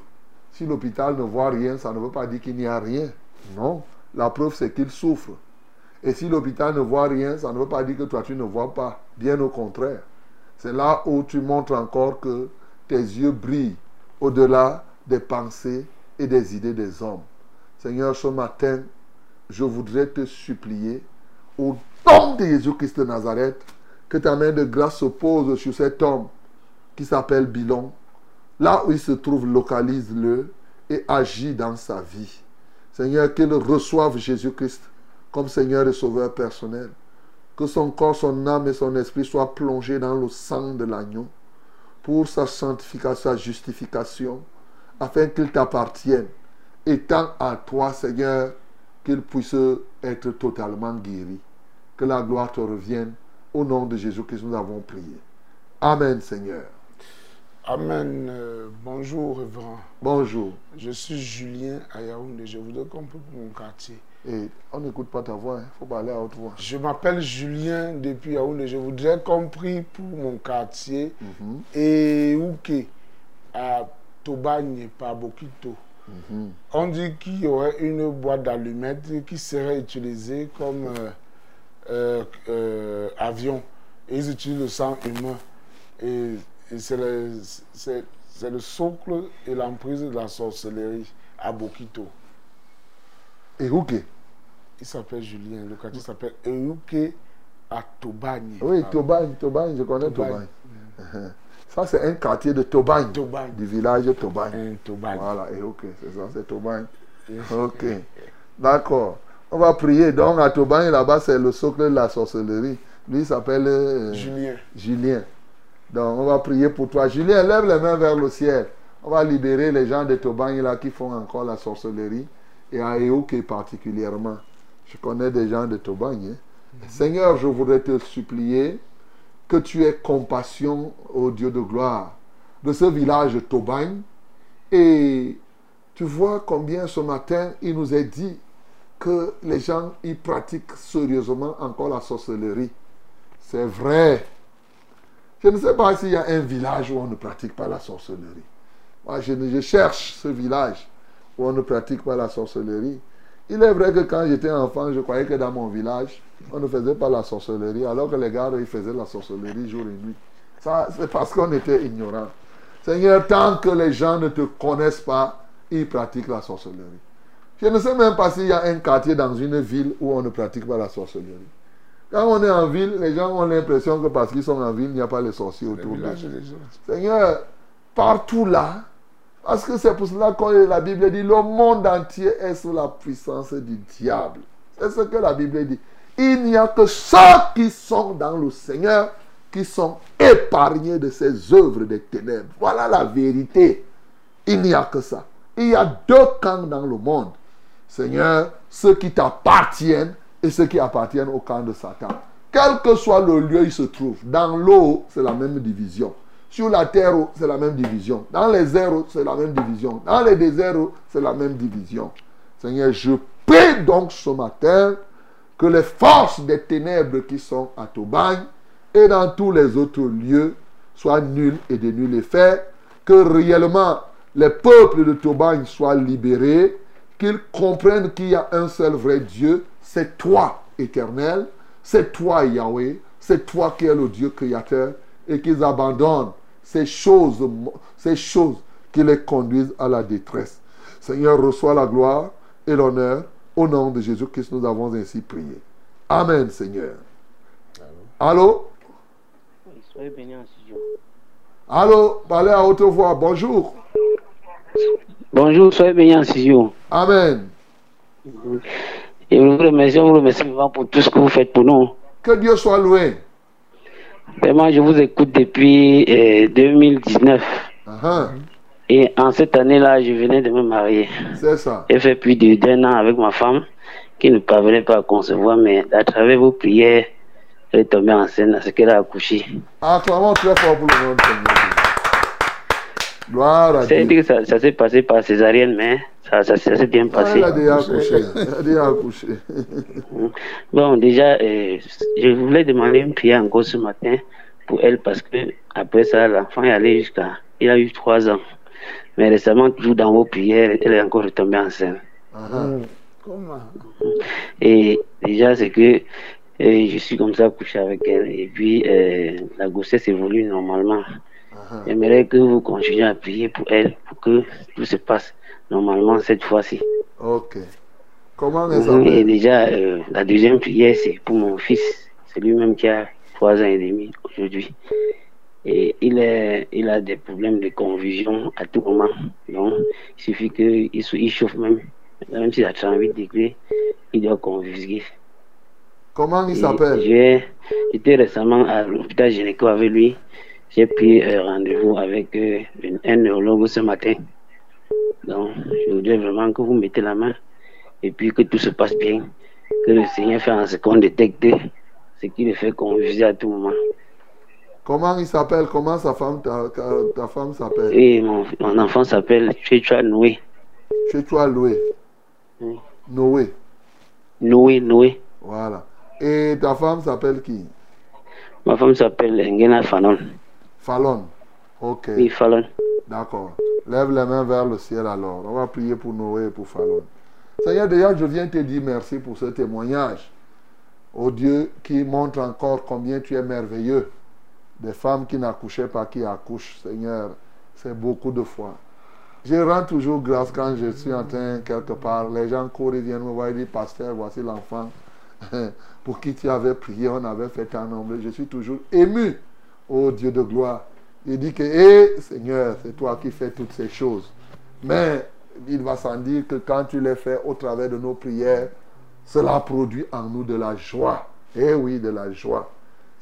si l'hôpital ne voit rien, ça ne veut pas dire qu'il n'y a rien. Non, la preuve c'est qu'il souffre. Et si l'hôpital ne voit rien, ça ne veut pas dire que toi tu ne vois pas. Bien au contraire. C'est là où tu montres encore que tes yeux brillent au-delà des pensées et des idées des hommes. Seigneur, ce matin, je voudrais te supplier, au nom de Jésus-Christ de Nazareth, que ta main de grâce se pose sur cet homme qui s'appelle Bilon. Là où il se trouve, localise-le et agis dans sa vie. Seigneur, qu'il reçoive Jésus-Christ comme Seigneur et Sauveur personnel. Que son corps, son âme et son esprit soient plongés dans le sang de l'agneau pour sa sanctification, sa justification, afin qu'il t'appartienne. Étant à toi, Seigneur, qu'il puisse être totalement guéri. Que la gloire te revienne. Au nom de Jésus-Christ, nous avons prié. Amen, Seigneur. Amen. Euh, bonjour, Révérend. Bonjour. Je suis Julien à Yaoundé. Je voudrais qu'on peut pour mon quartier. Et on n'écoute pas ta voix, il faut parler à haute voix. Je m'appelle Julien depuis Yaoundé. Je voudrais qu'on prie pour mon quartier Mhm, et Ouké à Tobagne, par Bokito. mhm. On dit qu'il y aurait une boîte d'allumettes qui serait utilisée comme euh, euh, euh, avion. Et ils utilisent le sang humain. Et, et c'est le, le socle et l'emprise de la sorcellerie à Bokito. Et Ouké Il s'appelle Julien. Le quartier s'appelle Euke à Tobagne. Oui, Tobagne, Tobagne, je connais Tobagne. Tobagne. Ça, c'est un quartier de Tobagne, Tobagne. du village Tobagne. Un Tobagne. Voilà, ok, c'est ça, c'est Tobagne. Ok, d'accord. On va prier. Donc, à Tobagne, là-bas, c'est le socle de la sorcellerie. Lui, il s'appelle euh, Julien. Julien. Donc, on va prier pour toi. Julien, lève les mains vers le ciel. On va libérer les gens de Tobagne là qui font encore la sorcellerie. Et à Eouké particulièrement. Je connais des gens de Tobagne. hein. Seigneur, je voudrais te supplier que tu aies compassion, au Dieu de gloire, de ce village de Tobagne. Et tu vois combien ce matin, il nous est dit que les gens y pratiquent sérieusement encore la sorcellerie. C'est vrai. Je ne sais pas s'il y a un village où on ne pratique pas la sorcellerie. Moi, je, cherche ce village où on ne pratique pas la sorcellerie. Il est vrai que quand j'étais enfant, je croyais que dans mon village, on ne faisait pas la sorcellerie, alors que les gars, ils faisaient la sorcellerie jour et nuit. Ça, c'est parce qu'on était ignorants. Seigneur, tant que les gens ne te connaissent pas, ils pratiquent la sorcellerie. Je ne sais même pas s'il y a un quartier dans une ville où on ne pratique pas la sorcellerie. Quand on est en ville, les gens ont l'impression que parce qu'ils sont en ville, il n'y a pas les sorciers autour d'eux. Seigneur, partout là, parce que c'est pour cela que la Bible dit, le monde entier est sous la puissance du diable. C'est ce que la Bible dit. Il n'y a que ceux qui sont dans le Seigneur qui sont épargnés de ces œuvres des ténèbres. Voilà la vérité. Il n'y a que ça. Il y a deux camps dans le monde. Seigneur, ceux qui t'appartiennent et ceux qui appartiennent au camp de Satan. Quel que soit le lieu où il se trouve, dans l'eau, c'est la même division. Sur la terre, c'est la même division. Dans les airs, c'est la même division. Dans les déserts, c'est la même division. Seigneur, je prie donc ce matin que les forces des ténèbres qui sont à Tobagne et dans tous les autres lieux soient nulles et de nul effet, que réellement les peuples de Tobagne soient libérés, qu'ils comprennent qu'il y a un seul vrai Dieu, c'est toi, éternel, c'est toi, Yahweh, c'est toi qui es le Dieu créateur, et qu'ils abandonnent ces choses, ces choses qui les conduisent à la détresse. Seigneur, reçois la gloire et l'honneur. Au nom de Jésus-Christ, nous avons ainsi prié. Amen, Seigneur. Allô? Soyez bénis en studio. Allô? Parlez à haute voix. Bonjour. Bonjour, soyez bénis en studio. Amen. Et vous remercions, vous remercie vivant pour tout ce que vous faites pour nous. Que Dieu soit loué. Vraiment, je vous écoute depuis euh, 2019. Uh-huh. Et en cette année-là, je venais de me marier. C'est ça. J'ai fait plus d'un an avec ma femme qui ne parvenait pas à concevoir, mais à travers vos prières, elle est tombée enceinte à ce qu'elle a accouché. Acclamons très fort pour le nom du Seigneur. Gloire à C'est Dieu. que ça, ça s'est passé par césarienne, mais ça, ça, ça s'est bien Ah, passé. il a déjà accouché. Il a déjà accouché. Bon, déjà, euh, je voulais demander une prière encore ce matin pour elle parce que après ça, l'enfant est allé jusqu'à. Il a eu trois ans. Mais récemment, toujours dans vos prières, elle est encore retombée enceinte. Uh-huh. Comment? Et déjà, c'est que euh, je suis comme ça couché avec elle. Et puis, euh, la grossesse évolue normalement. J'aimerais que vous continuiez à prier pour elle, pour que tout se passe normalement cette fois-ci. Ok. Comment elle Mhm, Et déjà, euh, la deuxième prière, c'est pour mon fils. C'est lui-même qui a trois ans et demi aujourd'hui. Et il, est, il a des problèmes de confusion à tout moment. Donc, il suffit qu'il il chauffe même. Même s'il a 38 degrés, il doit convulser. Comment il s'appelle? J'étais récemment à l'hôpital gynéco avec lui. J'ai pris un rendez-vous avec euh, une- un neurologue ce matin. Donc, je voudrais vraiment que vous mettez la main et puis que tout se passe bien. Que le Seigneur fait en ce qu'on détecte ce qui le fait confuser à tout moment. Comment il s'appelle? Comment sa femme, ta, ta- ta femme s'appelle? Et mon, mon enfant s'appelle Chechua Noé. Chez toi, Loué. Oui. Noé. Noé, Noé. Voilà. Et ta femme s'appelle qui? Ma femme s'appelle Ngena Fanon. Fallon. Ok. Oui, Fallon. D'accord. Lève les mains vers le ciel alors. On va prier pour Noé et pour Fallon. Seigneur, déjà, je viens te dire merci pour ce témoignage. Au Dieu qui montre encore combien tu es merveilleux. Des femmes qui n'accouchaient pas, qui accouchent. Seigneur, c'est beaucoup de fois. Je rends toujours grâce quand je suis en train quelque part. Les gens courent et viennent me voir et disent, pasteur, voici l'enfant pour qui tu avais prié, on avait fait un nombre. Je suis toujours ému, ô Dieu de gloire. Il dit que, hé Seigneur, c'est toi qui fais toutes ces choses. Mais il va sans dire que quand tu les fais au travers de nos prières, cela produit en nous de la joie. Eh oui, de la joie.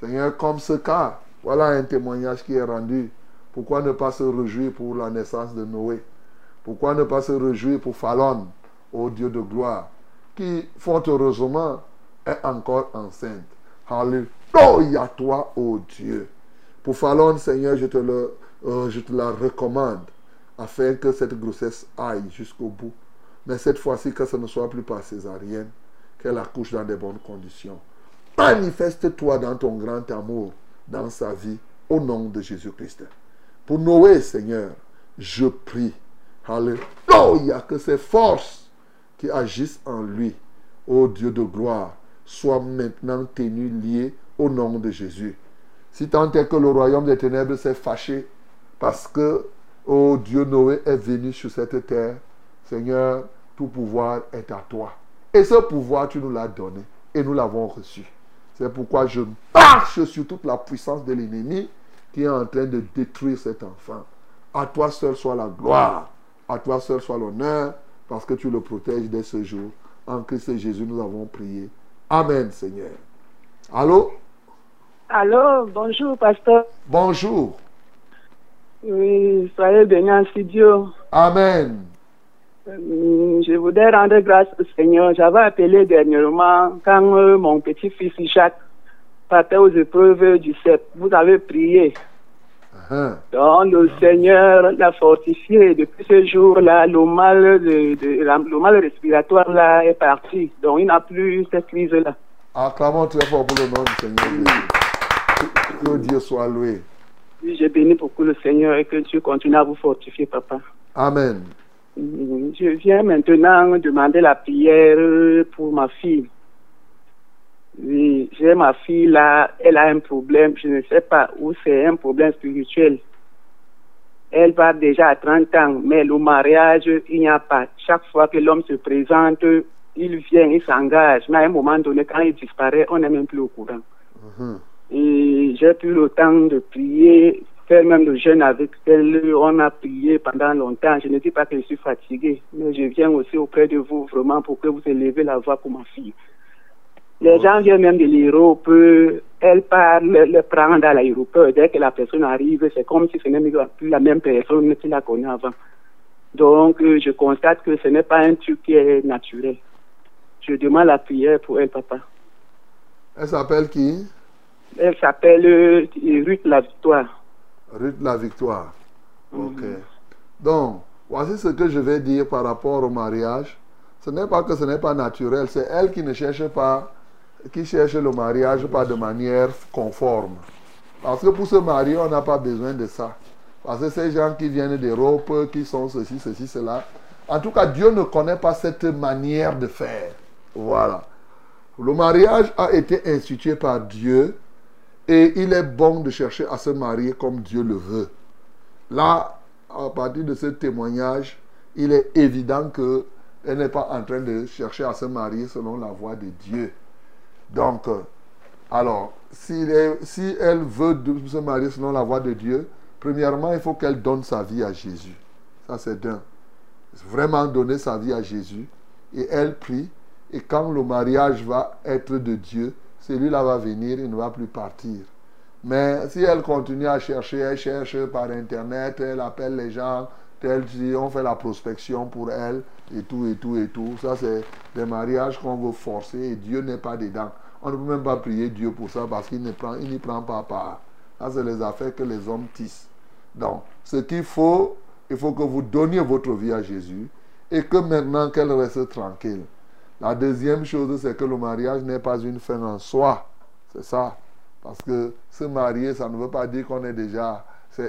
Seigneur, comme ce cas, voilà un témoignage qui est rendu. Pourquoi ne pas se réjouir pour la naissance de Noé? Pourquoi ne pas se réjouir pour Fallon, ô Dieu de gloire, qui, fort heureusement, est encore enceinte? Alléluia toi, ô Dieu. Pour Fallon, Seigneur, je te, le, euh, je te la recommande afin que cette grossesse aille jusqu'au bout. Mais cette fois-ci, que ce ne soit plus par césarienne, qu'elle accouche dans de bonnes conditions. Manifeste-toi dans ton grand amour dans sa vie au nom de Jésus-Christ. Pour Noé, Seigneur, je prie. Alléluia, que ces forces qui agissent en lui, ô Dieu de gloire, soient maintenant tenues liées au nom de Jésus. Si tant est que le royaume des ténèbres s'est fâché parce que, ô Dieu Noé est venu sur cette terre, Seigneur, tout pouvoir est à toi. Et ce pouvoir, tu nous l'as donné et nous l'avons reçu. C'est pourquoi je marche sur toute la puissance de l'ennemi qui est en train de détruire cet enfant. À toi seul soit la gloire, à toi seul soit l'honneur, parce que tu le protèges dès ce jour. En Christ Jésus, nous avons prié. Amen, Seigneur. Allô? Allô, bonjour, pasteur. Bonjour. Oui, soyez bénis en studio. Amen. Euh, Je voudrais rendre grâce au Seigneur. J'avais appelé dernièrement quand euh, mon petit-fils Jacques partait aux épreuves du CEP. Vous avez prié. Hein? Donc, le Seigneur l'a fortifié. Depuis ce jour-là, le mal, de, le mal respiratoire là est parti. Donc, il n'a plus cette crise-là. Acclamons très fort pour le nom du Seigneur. Que Dieu soit loué. Oui, Je bénis beaucoup le Seigneur et que Dieu continue à vous fortifier, papa. Amen. Je viens maintenant demander la prière pour ma fille. Oui, j'ai ma fille là, elle a un problème, je ne sais pas où c'est un problème spirituel. Elle va déjà à 30 ans, mais le mariage, il n'y a pas. Chaque fois que l'homme se présente, il vient, il s'engage. Mais à un moment donné, quand il disparaît, on n'est même plus au courant. Mhm. Et j'ai pris le temps de prier, faire même le jeûne avec elle. On a prié pendant longtemps. Je ne dis pas que je suis fatigué, mais je viens aussi auprès de vous vraiment pour que vous élevez la voix pour ma fille. Les gens viennent même de l'Europe, elle parle, le prend à l'aéroport. Dès que la personne arrive, c'est comme si ce n'est plus la même personne qu'il la connaît avant. Donc, euh, je constate que ce n'est pas un truc qui est naturel. Je demande la prière pour elle, papa. Elle s'appelle qui? Elle s'appelle euh, Ruth La Victoire. Ruth la Victoire. Ok. Donc, voici ce que je vais dire par rapport au mariage. Ce n'est pas que ce n'est pas naturel, c'est elle qui ne cherche pas, qui cherche le mariage pas de manière conforme. Parce que pour se marier, on n'a pas besoin de ça. Parce que ces gens qui viennent d'Europe, qui sont ceci, ceci, cela. En tout cas, Dieu ne connaît pas cette manière de faire. Voilà. Le mariage a été institué par Dieu et il est bon de chercher à se marier comme Dieu le veut. Là, à partir de ce témoignage, il est évident que elle n'est pas en train de chercher à se marier selon la voie de Dieu. Donc, euh, alors, est- si elle veut se marier selon la voie de Dieu, premièrement, il faut qu'elle donne sa vie à Jésus. Ça, c'est d'un. Vraiment donner sa vie à Jésus. Et elle prie. Et quand le mariage va être de Dieu, celui-là va venir, il ne va plus partir. Mais si elle continue à chercher, elle cherche par Internet, elle appelle les gens, tel si on fait la prospection pour elle, et tout, et tout, et tout. Ça, c'est des mariages qu'on veut forcer et Dieu n'est pas dedans. On ne peut même pas prier Dieu pour ça parce qu'il ne prend, n'y prend pas part. Ça, c'est les affaires que les hommes tissent. Donc, ce qu'il faut, il faut que vous donniez votre vie à Jésus et que maintenant qu'elle reste tranquille. La deuxième chose, c'est que le mariage n'est pas une fin en soi. C'est ça. Parce que se marier, ça ne veut pas dire qu'on est déjà...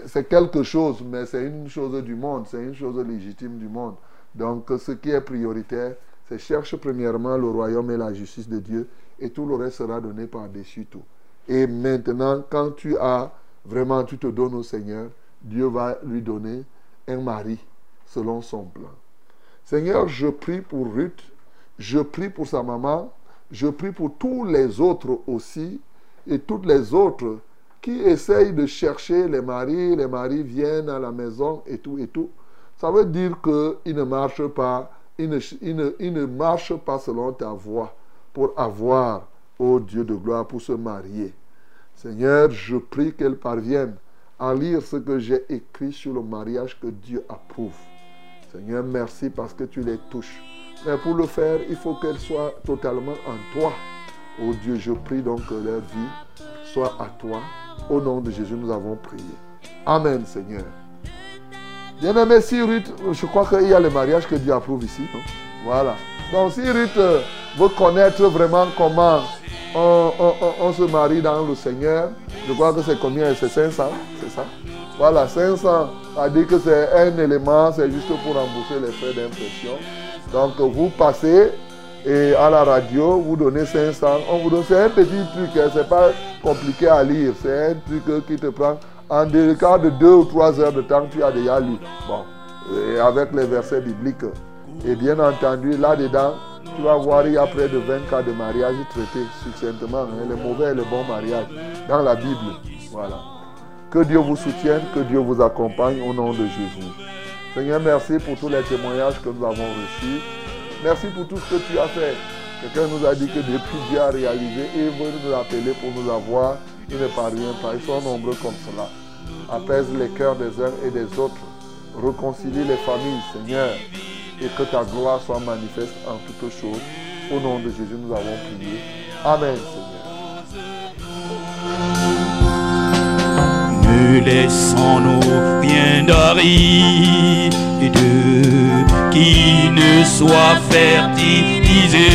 C'est quelque chose, mais c'est une chose du monde, c'est une chose légitime du monde. Donc, ce qui est prioritaire, c'est cherche premièrement le royaume et la justice de Dieu, et tout le reste sera donné par-dessus tout. Et maintenant, quand tu as vraiment, tu te donnes au Seigneur, Dieu va lui donner un mari selon son plan. Seigneur, je prie pour Ruth, je prie pour sa maman, je prie pour tous les autres aussi, et toutes les autres qui essayent de chercher les maris, les maris viennent à la maison et tout et tout. Ça veut dire qu'ils ne marchent pas, ils ne, marchent pas selon ta voie pour avoir, ô Dieu de gloire, pour se marier. Seigneur, je prie qu'elle parvienne à lire ce que j'ai écrit sur le mariage que Dieu approuve. Seigneur, merci parce que tu les touches. Mais pour le faire, il faut qu'elles soient totalement en toi. Oh Dieu, je prie donc que leur vie soit à toi. Au nom de Jésus, nous avons prié. Amen, Seigneur. Bien-aimé, si Ruth, je crois qu'il y a le mariage que Dieu approuve ici. non? Voilà. Donc, si Ruth euh, veut connaître vraiment comment on se marie dans le Seigneur, je crois que c'est combien? C'est 500, c'est ça? Voilà, 500. Ça dit que c'est un élément, c'est juste pour rembourser les frais d'impression. Donc, vous passez et à la radio, vous donnez 500. On vous donne, c'est un petit truc, hein, c'est pas compliqué à lire. C'est un truc euh, qui te prend en le cas de deux ou trois heures de temps, tu as déjà lu. Bon, avec les versets bibliques. Et bien entendu, là-dedans, Tu vas voir, il y a près de 20 cas de mariage traités succinctement, hein, les mauvais et les bons mariages, dans la Bible. Voilà. Que Dieu vous soutienne, que Dieu vous accompagne au nom de Jésus. Seigneur, merci pour tous les témoignages que nous avons reçus. Merci pour tout ce que tu as fait. Quelqu'un nous a dit que depuis Dieu a réalisé et veut nous appeler pour nous avoir. Il ne parvient pas. Ils sont nombreux comme cela. Apaise les cœurs des uns et des autres. Reconcilie les familles, Seigneur. Et que ta gloire soit manifeste en toutes choses. Au nom de Jésus, nous avons prié. Amen, Seigneur. Ne laissons-nous rien d'aride qui ne soit fertilisé.